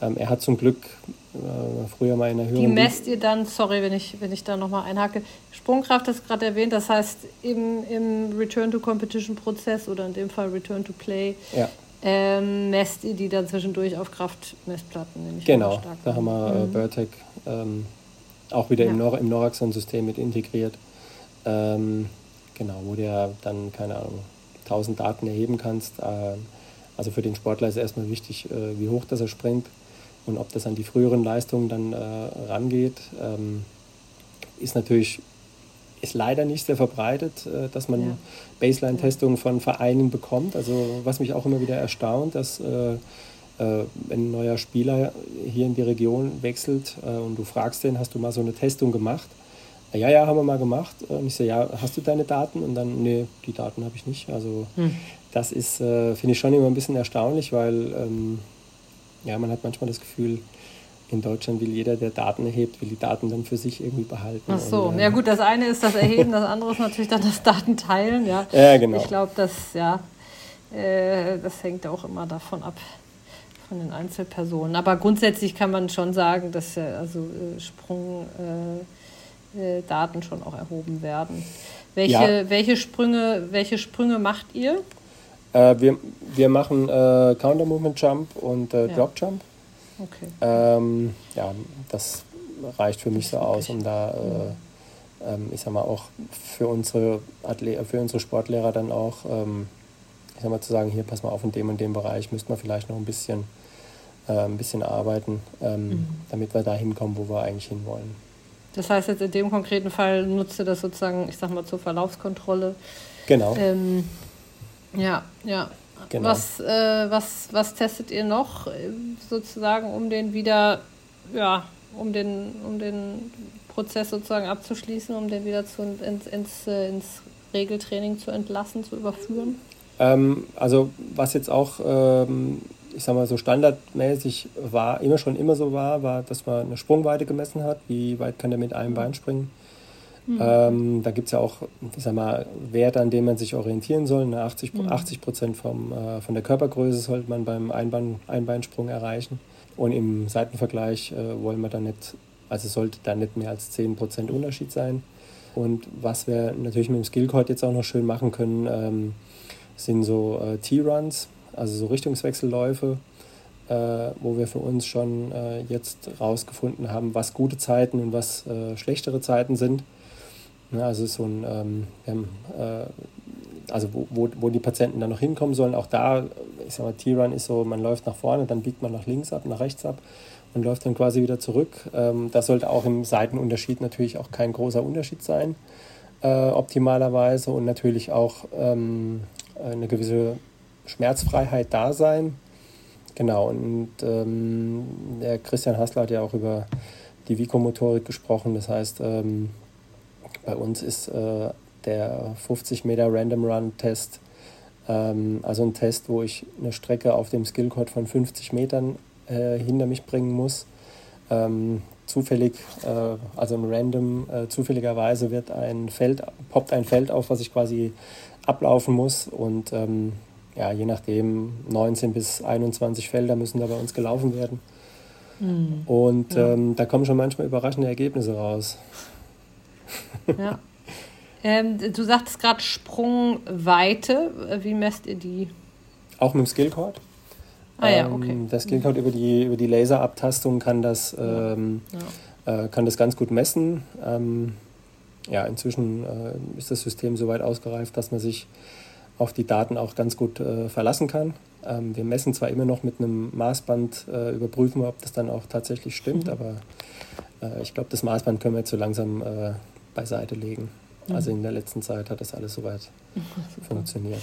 [SPEAKER 2] Ähm, er hat zum Glück äh, früher mal in der Höhe.
[SPEAKER 1] Die messt ihr dann, sorry, wenn ich, wenn ich da nochmal einhacke, Sprungkraft ist gerade erwähnt, das heißt im, im Return-to-Competition-Prozess oder in dem Fall Return-to-Play, ja. ähm, messt ihr die dann zwischendurch auf Kraftmessplatten?
[SPEAKER 2] Genau, da haben wir äh, mhm. Ähm, auch wieder ja. im, Nor im Noraxon-System mit integriert. Ähm, genau, wo du ja dann, keine Ahnung, 1000 Daten erheben kannst. Äh, also für den Sportler ist erstmal wichtig, äh, wie hoch das er springt und ob das an die früheren Leistungen dann äh, rangeht. Ähm, ist natürlich ist leider nicht sehr verbreitet, äh, dass man ja. Baseline-Testungen von Vereinen bekommt. Also was mich auch immer wieder erstaunt, dass äh, äh, wenn ein neuer Spieler hier in die Region wechselt äh, und du fragst den, hast du mal so eine Testung gemacht? Ja, ja, haben wir mal gemacht. Und ich so, ja, hast du deine Daten? Und dann, nee, die Daten habe ich nicht. Also hm. das ist, äh, finde ich schon immer ein bisschen erstaunlich, weil ähm, ja, man hat manchmal das Gefühl, in Deutschland will jeder, der Daten erhebt, will die Daten dann für sich irgendwie behalten.
[SPEAKER 1] Ach so, und, äh, ja gut, das eine ist das Erheben, das andere ist natürlich dann das Datenteilen. Ja, <laughs>
[SPEAKER 2] ja genau.
[SPEAKER 1] Ich glaube, das, ja, äh, das hängt auch immer davon ab, von den Einzelpersonen. Aber grundsätzlich kann man schon sagen, dass ja also äh, Sprungdaten äh, äh, schon auch erhoben werden. Welche, ja. welche, Sprünge, welche Sprünge macht ihr?
[SPEAKER 2] Äh, wir, wir machen Counter Movement Jump und Drop Jump.
[SPEAKER 1] Okay.
[SPEAKER 2] Ähm, ja, das reicht für mich so aus, um da, äh, ähm, ich sag mal, auch für unsere, Atle für unsere Sportlehrer dann auch, ähm, ich sag mal, zu sagen, hier, pass mal auf, in dem und dem Bereich müsste man vielleicht noch ein bisschen, äh, ein bisschen arbeiten, ähm, mhm. damit wir da hinkommen, wo wir eigentlich hinwollen.
[SPEAKER 1] Das heißt jetzt in dem konkreten Fall nutzt ihr das sozusagen, ich sag mal, zur Verlaufskontrolle.
[SPEAKER 2] Genau.
[SPEAKER 1] Ähm, ja, ja. Genau. Was, äh, was, was testet ihr noch äh, sozusagen, um den wieder, ja, um den, um den Prozess sozusagen abzuschließen, um den wieder zu, ins, ins, äh, ins Regeltraining zu entlassen, zu überführen?
[SPEAKER 2] Ähm, also was jetzt auch, ähm, ich sag mal so standardmäßig war, immer schon immer so war, war, dass man eine Sprungweite gemessen hat, wie weit kann der mit einem Bein springen. Mhm. Ähm, da gibt es ja auch, ich sag mal, Werte, an denen man sich orientieren soll. 80, mhm. 80 Prozent vom, äh, von der Körpergröße sollte man beim Einbein, Einbeinsprung erreichen. Und im Seitenvergleich äh, wollen wir dann nicht, also sollte da nicht mehr als 10 Prozent Unterschied sein. Und was wir natürlich mit dem Skillcode jetzt auch noch schön machen können, ähm, sind so äh, T-Runs, also so Richtungswechselläufe, äh, wo wir für uns schon äh, jetzt rausgefunden haben, was gute Zeiten und was äh, schlechtere Zeiten sind. Ja, also so ein, ähm, äh, also wo, wo, wo die Patienten dann noch hinkommen sollen, auch da, ich sag mal, T-Run ist so, man läuft nach vorne, dann biegt man nach links ab, nach rechts ab und läuft dann quasi wieder zurück. Ähm, das sollte auch im Seitenunterschied natürlich auch kein großer Unterschied sein, äh, optimalerweise und natürlich auch ähm, eine gewisse Schmerzfreiheit da sein. Genau, und ähm, der Christian Hassler hat ja auch über die Vikomotorik gesprochen, das heißt, ähm, bei uns ist äh, der 50 Meter Random Run Test, ähm, also ein Test, wo ich eine Strecke auf dem Skillcode von 50 Metern äh, hinter mich bringen muss. Ähm, zufällig, äh, also ein Random, äh, zufälligerweise wird ein Feld, poppt ein Feld auf, was ich quasi ablaufen muss und ähm, ja, je nachdem 19 bis 21 Felder müssen da bei uns gelaufen werden. Mhm. Und ja. ähm, da kommen schon manchmal überraschende Ergebnisse raus. <laughs>
[SPEAKER 1] Ja. Ähm, du sagtest gerade Sprungweite. Wie messt ihr die?
[SPEAKER 2] Auch mit dem Skillcode.
[SPEAKER 1] Ah ja, okay.
[SPEAKER 2] Ähm, der Skillcode über die, über die Laserabtastung kann das, ähm, ja. äh, kann das ganz gut messen. Ähm, ja, inzwischen äh, ist das System so weit ausgereift, dass man sich auf die Daten auch ganz gut äh, verlassen kann. Ähm, wir messen zwar immer noch mit einem Maßband, äh, überprüfen, ob das dann auch tatsächlich stimmt, mhm. aber äh, ich glaube, das Maßband können wir jetzt so langsam äh, beiseite legen. Also in der letzten Zeit hat das alles soweit <laughs> funktioniert.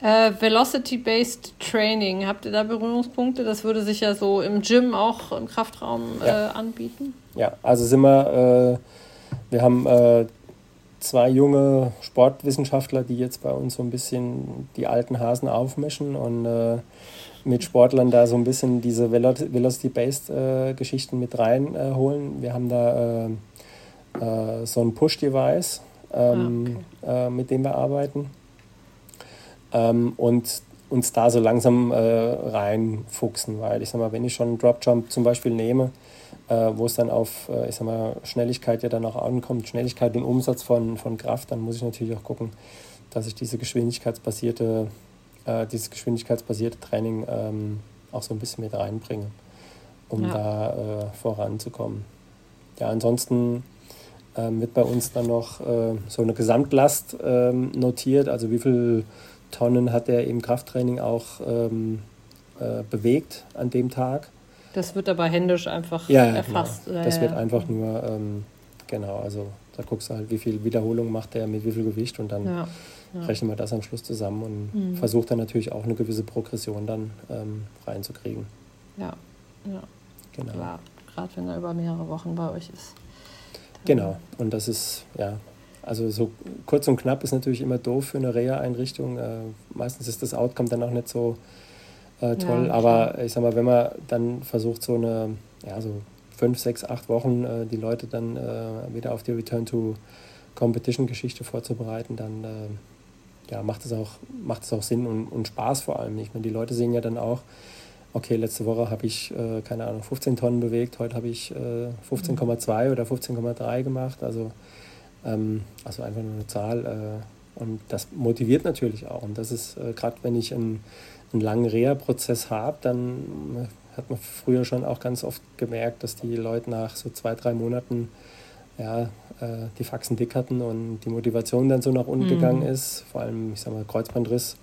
[SPEAKER 1] Äh, Velocity-Based Training, habt ihr da Berührungspunkte? Das würde sich ja so im Gym auch im Kraftraum ja. äh, anbieten.
[SPEAKER 2] Ja, also sind wir, äh, wir haben äh, zwei junge Sportwissenschaftler, die jetzt bei uns so ein bisschen die alten Hasen aufmischen und äh, mit Sportlern da so ein bisschen diese Velocity-Based äh, Geschichten mit reinholen. wir haben da äh, so ein Push-Device, ähm, ah, okay. äh, mit dem wir arbeiten. Ähm, und uns da so langsam äh, reinfuchsen, weil ich sag mal, wenn ich schon einen Drop Jump zum Beispiel nehme, äh, wo es dann auf, äh, ich sag mal, Schnelligkeit ja dann auch ankommt, Schnelligkeit und Umsatz von, von Kraft, dann muss ich natürlich auch gucken, dass ich diese geschwindigkeitsbasierte äh, dieses geschwindigkeitsbasierte Training ähm, auch so ein bisschen mit reinbringen, um ja. da voranzukommen. Ja, ansonsten ähm, wird bei uns dann noch äh, so eine Gesamtlast ähm, notiert, also wie viel Tonnen hat er im Krafttraining auch ähm, äh, bewegt an dem Tag.
[SPEAKER 1] Das wird aber händisch einfach
[SPEAKER 2] ja,
[SPEAKER 1] erfasst.
[SPEAKER 2] Genau. Das wird einfach nur, ähm, genau, also da guckst du halt, wie viel Wiederholung macht er mit wie viel Gewicht und dann ja, ja. rechnen wir das am Schluss zusammen und mhm. versucht dann natürlich auch eine gewisse Progression dann ähm, reinzukriegen.
[SPEAKER 1] Ja, ja. Genau. Klar, gerade wenn er über mehrere Wochen bei euch ist.
[SPEAKER 2] Genau, und das ist, ja, also so kurz und knapp ist natürlich immer doof für eine Reha-Einrichtung. Äh, meistens ist das Outcome dann auch nicht so äh, toll, ja, aber ich sag mal, wenn man dann versucht, so eine, ja, so fünf, sechs, acht Wochen äh, die Leute dann äh, wieder auf die Return to Competition-Geschichte vorzubereiten, dann äh, ja, macht es auch, macht es auch Sinn und, und Spaß vor allem. Ich meine, die Leute sehen ja dann auch, okay, letzte Woche habe ich, äh, keine Ahnung, 15 Tonnen bewegt, heute habe ich äh, 15,2 oder 15,3 gemacht. Also, ähm, also einfach nur eine Zahl. Äh, und das motiviert natürlich auch. Und das ist, äh, gerade wenn ich einen, einen langen Reha-Prozess habe, dann äh, hat man früher schon auch ganz oft gemerkt, dass die Leute nach so zwei, drei Monaten ja, äh, die Faxen dick hatten und die Motivation dann so nach unten mhm. gegangen ist. Vor allem, ich sag mal, Kreuzbandriss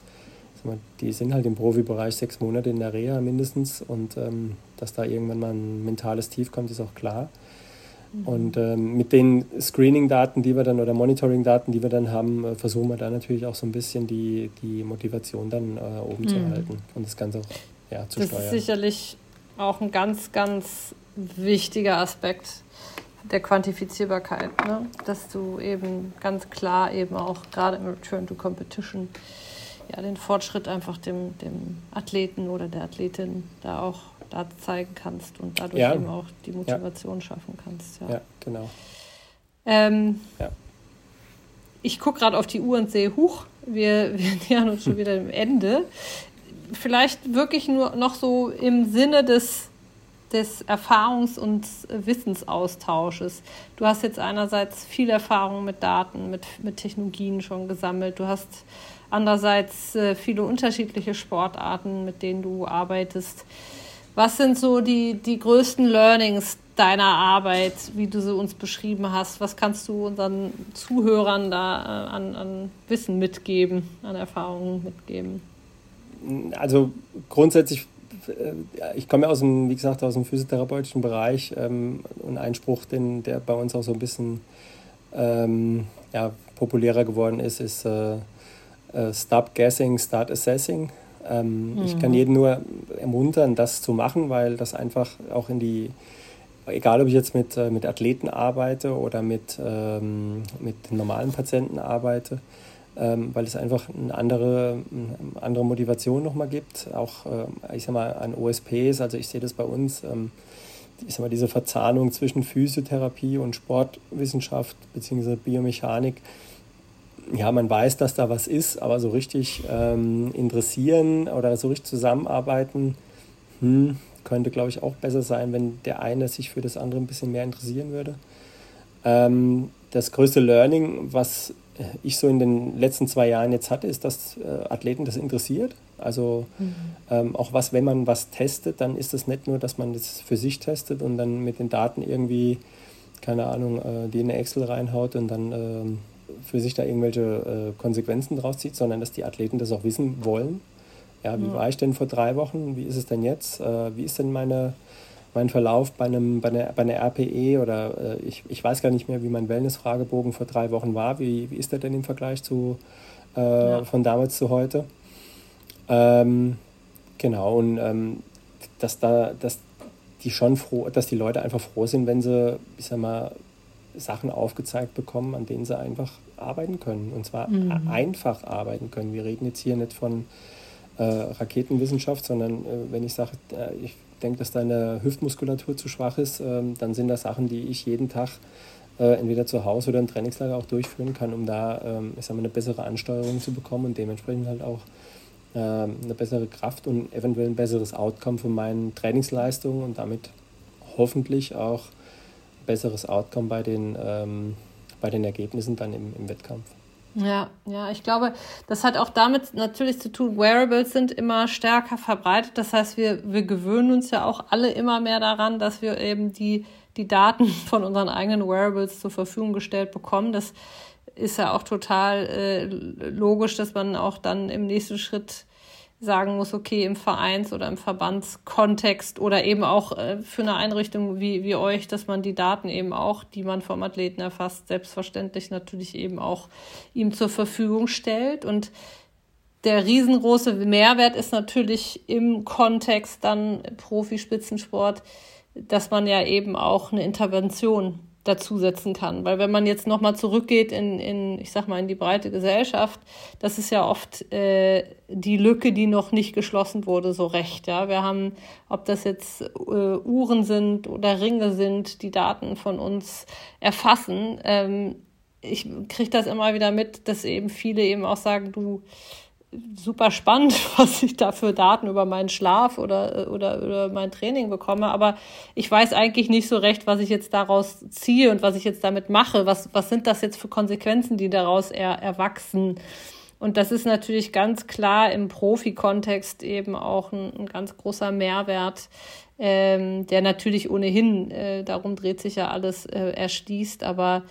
[SPEAKER 2] die sind halt im Profibereich sechs Monate in der Reha mindestens und ähm, dass da irgendwann mal ein mentales Tief kommt, ist auch klar. Mhm. Und ähm, mit den Screening-Daten, die wir dann oder Monitoring-Daten, die wir dann haben, äh, versuchen wir da natürlich auch so ein bisschen die, die Motivation dann äh, oben mhm. zu halten und das Ganze auch ja, zu
[SPEAKER 1] das
[SPEAKER 2] steuern.
[SPEAKER 1] Das ist sicherlich auch ein ganz, ganz wichtiger Aspekt der Quantifizierbarkeit, ne? dass du eben ganz klar eben auch gerade im Return to Competition ja, den Fortschritt einfach dem, dem Athleten oder der Athletin da auch da zeigen kannst und dadurch ja. eben auch die Motivation ja. schaffen kannst.
[SPEAKER 2] Ja, ja genau.
[SPEAKER 1] Ähm, ja. Ich gucke gerade auf die Uhr und sehe, huch, wir, <laughs> wir nähern uns schon wieder dem Ende. Vielleicht wirklich nur noch so im Sinne des, des Erfahrungs- und Wissensaustausches. Du hast jetzt einerseits viel Erfahrung mit Daten, mit, mit Technologien schon gesammelt. Du hast andererseits äh, viele unterschiedliche Sportarten, mit denen du arbeitest. Was sind so die, die größten Learnings deiner Arbeit, wie du sie uns beschrieben hast? Was kannst du unseren Zuhörern da äh, an, an Wissen mitgeben, an Erfahrungen mitgeben?
[SPEAKER 2] Also grundsätzlich, äh, ich komme aus dem, wie gesagt, aus dem physiotherapeutischen Bereich ähm, und ein Spruch, den, der bei uns auch so ein bisschen ähm, ja, populärer geworden ist, ist äh, Stop Guessing, Start Assessing. Ähm, mhm. Ich kann jeden nur ermuntern, das zu machen, weil das einfach auch in die, egal ob ich jetzt mit, äh, mit Athleten arbeite oder mit, ähm, mit normalen Patienten arbeite, ähm, weil es einfach eine andere, eine andere Motivation nochmal gibt. Auch, äh, ich sag mal, an OSPs, also ich sehe das bei uns, ähm, ich sag mal, diese Verzahnung zwischen Physiotherapie und Sportwissenschaft bzw. Biomechanik ja, man weiß, dass da was ist, aber so richtig ähm, interessieren oder so richtig zusammenarbeiten, hm, könnte, glaube ich, auch besser sein, wenn der eine sich für das andere ein bisschen mehr interessieren würde. Ähm, das größte Learning, was ich so in den letzten zwei Jahren jetzt hatte, ist, dass äh, Athleten das interessiert. Also mhm. ähm, auch was, wenn man was testet, dann ist es nicht nur, dass man das für sich testet und dann mit den Daten irgendwie, keine Ahnung, äh, die in eine Excel reinhaut und dann ähm, für sich da irgendwelche äh, Konsequenzen draus zieht, sondern dass die Athleten das auch wissen wollen. Ja, wie ja. war ich denn vor drei Wochen? Wie ist es denn jetzt? Äh, wie ist denn meine, mein Verlauf bei, einem, bei, einer, bei einer RPE? Oder äh, ich, ich weiß gar nicht mehr, wie mein Wellness-Fragebogen vor drei Wochen war. Wie, wie ist der denn im Vergleich zu, äh, ja. von damals zu heute? Ähm, genau, und ähm, dass da, dass die schon froh, dass die Leute einfach froh sind, wenn sie, ich sag mal, Sachen aufgezeigt bekommen, an denen sie einfach arbeiten können. Und zwar mhm. einfach arbeiten können. Wir reden jetzt hier nicht von äh, Raketenwissenschaft, sondern äh, wenn ich sage, äh, ich denke, dass deine Hüftmuskulatur zu schwach ist, ähm, dann sind das Sachen, die ich jeden Tag äh, entweder zu Hause oder im Trainingslager auch durchführen kann, um da ähm, ich sag mal, eine bessere Ansteuerung zu bekommen und dementsprechend halt auch ähm, eine bessere Kraft und eventuell ein besseres Outcome von meinen Trainingsleistungen und damit hoffentlich auch besseres Outcome bei den, ähm, bei den Ergebnissen dann im, im Wettkampf.
[SPEAKER 1] Ja, ja, ich glaube, das hat auch damit natürlich zu tun, Wearables sind immer stärker verbreitet. Das heißt, wir, wir gewöhnen uns ja auch alle immer mehr daran, dass wir eben die, die Daten <laughs> von unseren eigenen Wearables zur Verfügung gestellt bekommen. Das ist ja auch total äh, logisch, dass man auch dann im nächsten Schritt sagen muss, okay, im Vereins- oder im Verbandskontext oder eben auch äh, für eine Einrichtung wie, wie euch, dass man die Daten eben auch, die man vom Athleten erfasst, selbstverständlich natürlich eben auch ihm zur Verfügung stellt. Und der riesengroße Mehrwert ist natürlich im Kontext dann Profispitzensport, dass man ja eben auch eine Intervention dazusetzen kann. Weil wenn man jetzt nochmal zurückgeht in, in, ich sag mal, in die breite Gesellschaft, das ist ja oft äh, die Lücke, die noch nicht geschlossen wurde, so recht. Ja, wir haben, ob das jetzt äh, Uhren sind oder Ringe sind, die Daten von uns erfassen. Ähm, ich kriege das immer wieder mit, dass eben viele eben auch sagen, du, super spannend, <laughs> was ich da für Daten über meinen Schlaf oder, oder, oder mein Training bekomme. Aber ich weiß eigentlich nicht so recht, was ich jetzt daraus ziehe und was ich jetzt damit mache. Was, was sind das jetzt für Konsequenzen, die daraus er, erwachsen? Und das ist natürlich ganz klar im Profi-Kontext eben auch ein, ein ganz großer Mehrwert, ähm, der natürlich ohnehin, äh, darum dreht sich ja alles, äh, erschließt. Aber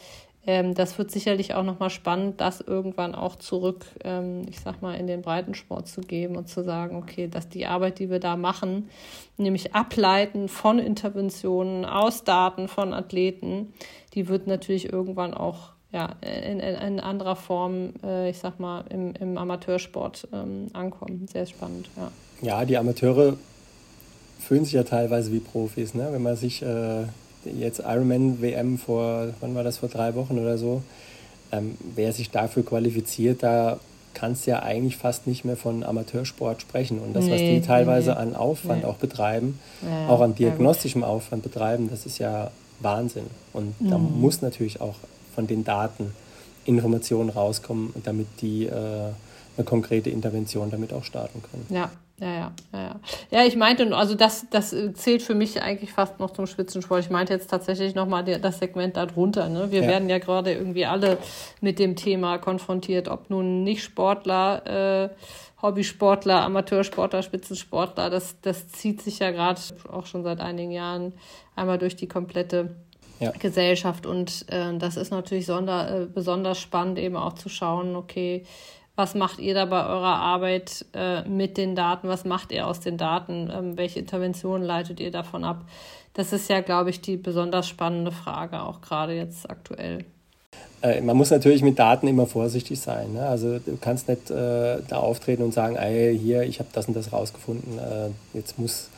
[SPEAKER 1] ähm, das wird sicherlich auch nochmal spannend, das irgendwann auch zurück, ähm, ich sag mal, in den Breitensport zu geben und zu sagen, okay, dass die Arbeit, die wir da machen, nämlich ableiten von Interventionen aus Daten von Athleten, die wird natürlich irgendwann auch ja, in, in, in anderer Form, äh, ich sag mal, im, im Amateursport ähm, ankommen. Sehr spannend, ja.
[SPEAKER 2] Ja, die Amateure fühlen sich ja teilweise wie Profis, ne? wenn man sich äh jetzt Ironman WM vor, wann war das, vor drei Wochen oder so, ähm, wer sich dafür qualifiziert, da kannst du ja eigentlich fast nicht mehr von Amateursport sprechen. Und das, nee, was die teilweise nee. an Aufwand nee. auch betreiben, ja, auch an diagnostischem Aufwand betreiben, das ist ja Wahnsinn. Und mhm. da muss natürlich auch von den Daten Informationen rauskommen, damit die äh, eine konkrete Intervention damit auch starten können.
[SPEAKER 1] Ja, ja, ja, ja, ja. Ja, ich meinte, also das, das zählt für mich eigentlich fast noch zum Spitzensport. Ich meinte jetzt tatsächlich nochmal das Segment darunter. Ne? Wir ja. werden ja gerade irgendwie alle mit dem Thema konfrontiert, ob nun Nicht-Sportler, äh, Hobbysportler, Amateursportler, Spitzensportler, das, das zieht sich ja gerade auch schon seit einigen Jahren einmal durch die komplette ja. Gesellschaft. Und äh, das ist natürlich sonder, äh, besonders spannend, eben auch zu schauen, okay, was macht ihr da bei eurer Arbeit äh, mit den Daten? Was macht ihr aus den Daten? Ähm, welche Interventionen leitet ihr davon ab? Das ist ja, glaube ich, die besonders spannende Frage, auch gerade jetzt aktuell.
[SPEAKER 2] Äh, man muss natürlich mit Daten immer vorsichtig sein. Ne? Also du kannst nicht äh, da auftreten und sagen, ey, hier, ich habe das und das rausgefunden, äh, jetzt muss,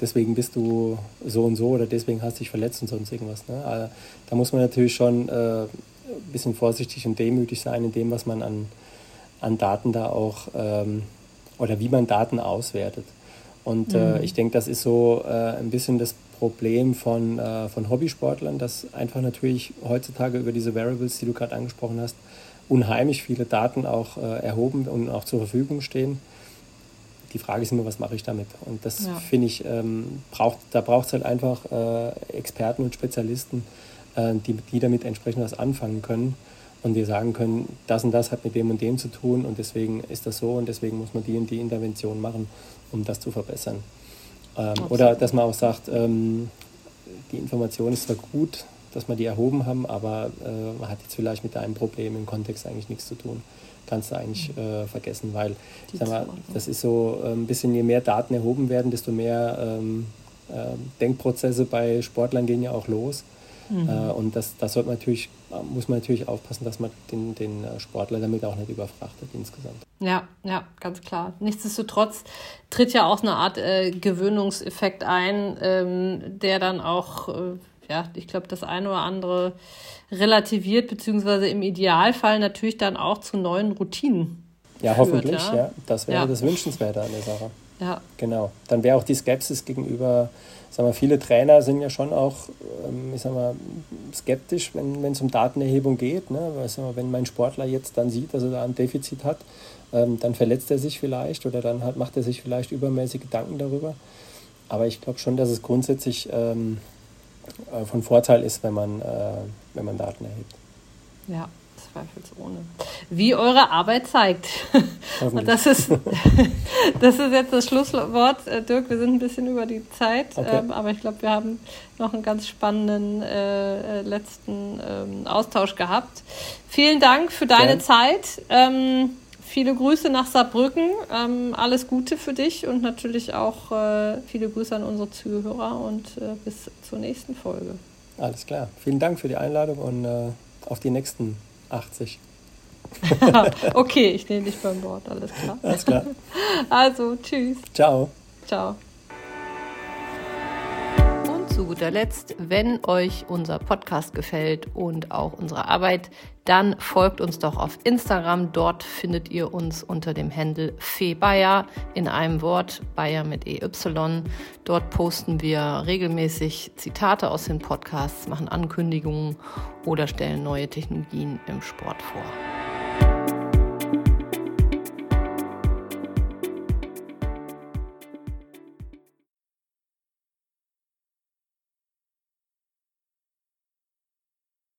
[SPEAKER 2] deswegen bist du so und so oder deswegen hast du dich verletzt und sonst irgendwas. Ne? Also, da muss man natürlich schon äh, ein bisschen vorsichtig und demütig sein in dem, was man an an Daten da auch ähm, oder wie man Daten auswertet. Und äh, mhm. äh, ich denke, das ist so äh, ein bisschen das Problem von, äh, von Hobbysportlern, dass einfach natürlich heutzutage über diese Variables, die du gerade angesprochen hast, unheimlich viele Daten auch äh, erhoben und auch zur Verfügung stehen. Die Frage ist immer, was mache ich damit? Und das ja. finde ich, ähm, braucht, da braucht es halt einfach äh, Experten und Spezialisten, die, die damit entsprechend was anfangen können und die sagen können, das und das hat mit dem und dem zu tun und deswegen ist das so und deswegen muss man die und die Intervention machen, um das zu verbessern. Ähm, oder dass man auch sagt, ähm, die Information ist zwar gut, dass wir die erhoben haben, aber äh, man hat jetzt vielleicht mit einem Problem im Kontext eigentlich nichts zu tun. Kannst du eigentlich mhm. äh, vergessen, weil sag mal, das ist so äh, ein bisschen, je mehr Daten erhoben werden, desto mehr ähm, äh, Denkprozesse bei Sportlern gehen ja auch los. Mhm. Äh, und das, das sollte man natürlich, muss man natürlich aufpassen, dass man den, den äh, Sportler damit auch nicht überfrachtet insgesamt.
[SPEAKER 1] Ja, ja, ganz klar. Nichtsdestotrotz tritt ja auch eine Art äh, Gewöhnungseffekt ein, ähm, der dann auch, äh, ja, ich glaube, das eine oder andere relativiert, beziehungsweise im Idealfall natürlich dann auch zu neuen Routinen.
[SPEAKER 2] Ja, führt, hoffentlich, ja. ja. Das wäre ja. das Wünschenswerte an der Sache. Ja. Genau. Dann wäre auch die Skepsis gegenüber sag mal, viele Trainer sind ja schon auch, ähm, ich sag mal, skeptisch, wenn es um Datenerhebung geht. Ne? Weil, sag mal, wenn mein Sportler jetzt dann sieht, dass er da ein Defizit hat, ähm, dann verletzt er sich vielleicht oder dann halt macht er sich vielleicht übermäßig Gedanken darüber. Aber ich glaube schon, dass es grundsätzlich ähm, äh, von Vorteil ist, wenn man, äh, wenn man Daten erhebt.
[SPEAKER 1] Ja, zweifelsohne. Wie eure Arbeit zeigt. Und <laughs> das ist, <laughs> das ist jetzt das Schlusswort, äh, Dirk. Wir sind ein bisschen über die Zeit, okay. ähm, aber ich glaube, wir haben noch einen ganz spannenden äh, äh letzten ähm, Austausch gehabt. Vielen Dank für deine ja. Zeit. Ähm, viele Grüße nach Saarbrücken. Ähm, alles Gute für dich und natürlich auch äh, viele Grüße an unsere Zuhörer und äh, bis zur nächsten Folge.
[SPEAKER 2] Alles klar. Vielen Dank für die Einladung und äh, auf die nächsten 80. <laughs>
[SPEAKER 1] okay, ich nehme dich beim Wort, alles klar.
[SPEAKER 2] Alles klar.
[SPEAKER 1] Also, tschüss.
[SPEAKER 2] Ciao.
[SPEAKER 1] Ciao. Zu guter Letzt, wenn euch unser Podcast gefällt und auch unsere Arbeit, dann folgt uns doch auf Instagram. Dort findet ihr uns unter dem Handle Febayer in einem Wort, Bayer mit EY. Dort posten wir regelmäßig Zitate aus den Podcasts, machen Ankündigungen oder stellen neue Technologien im Sport vor.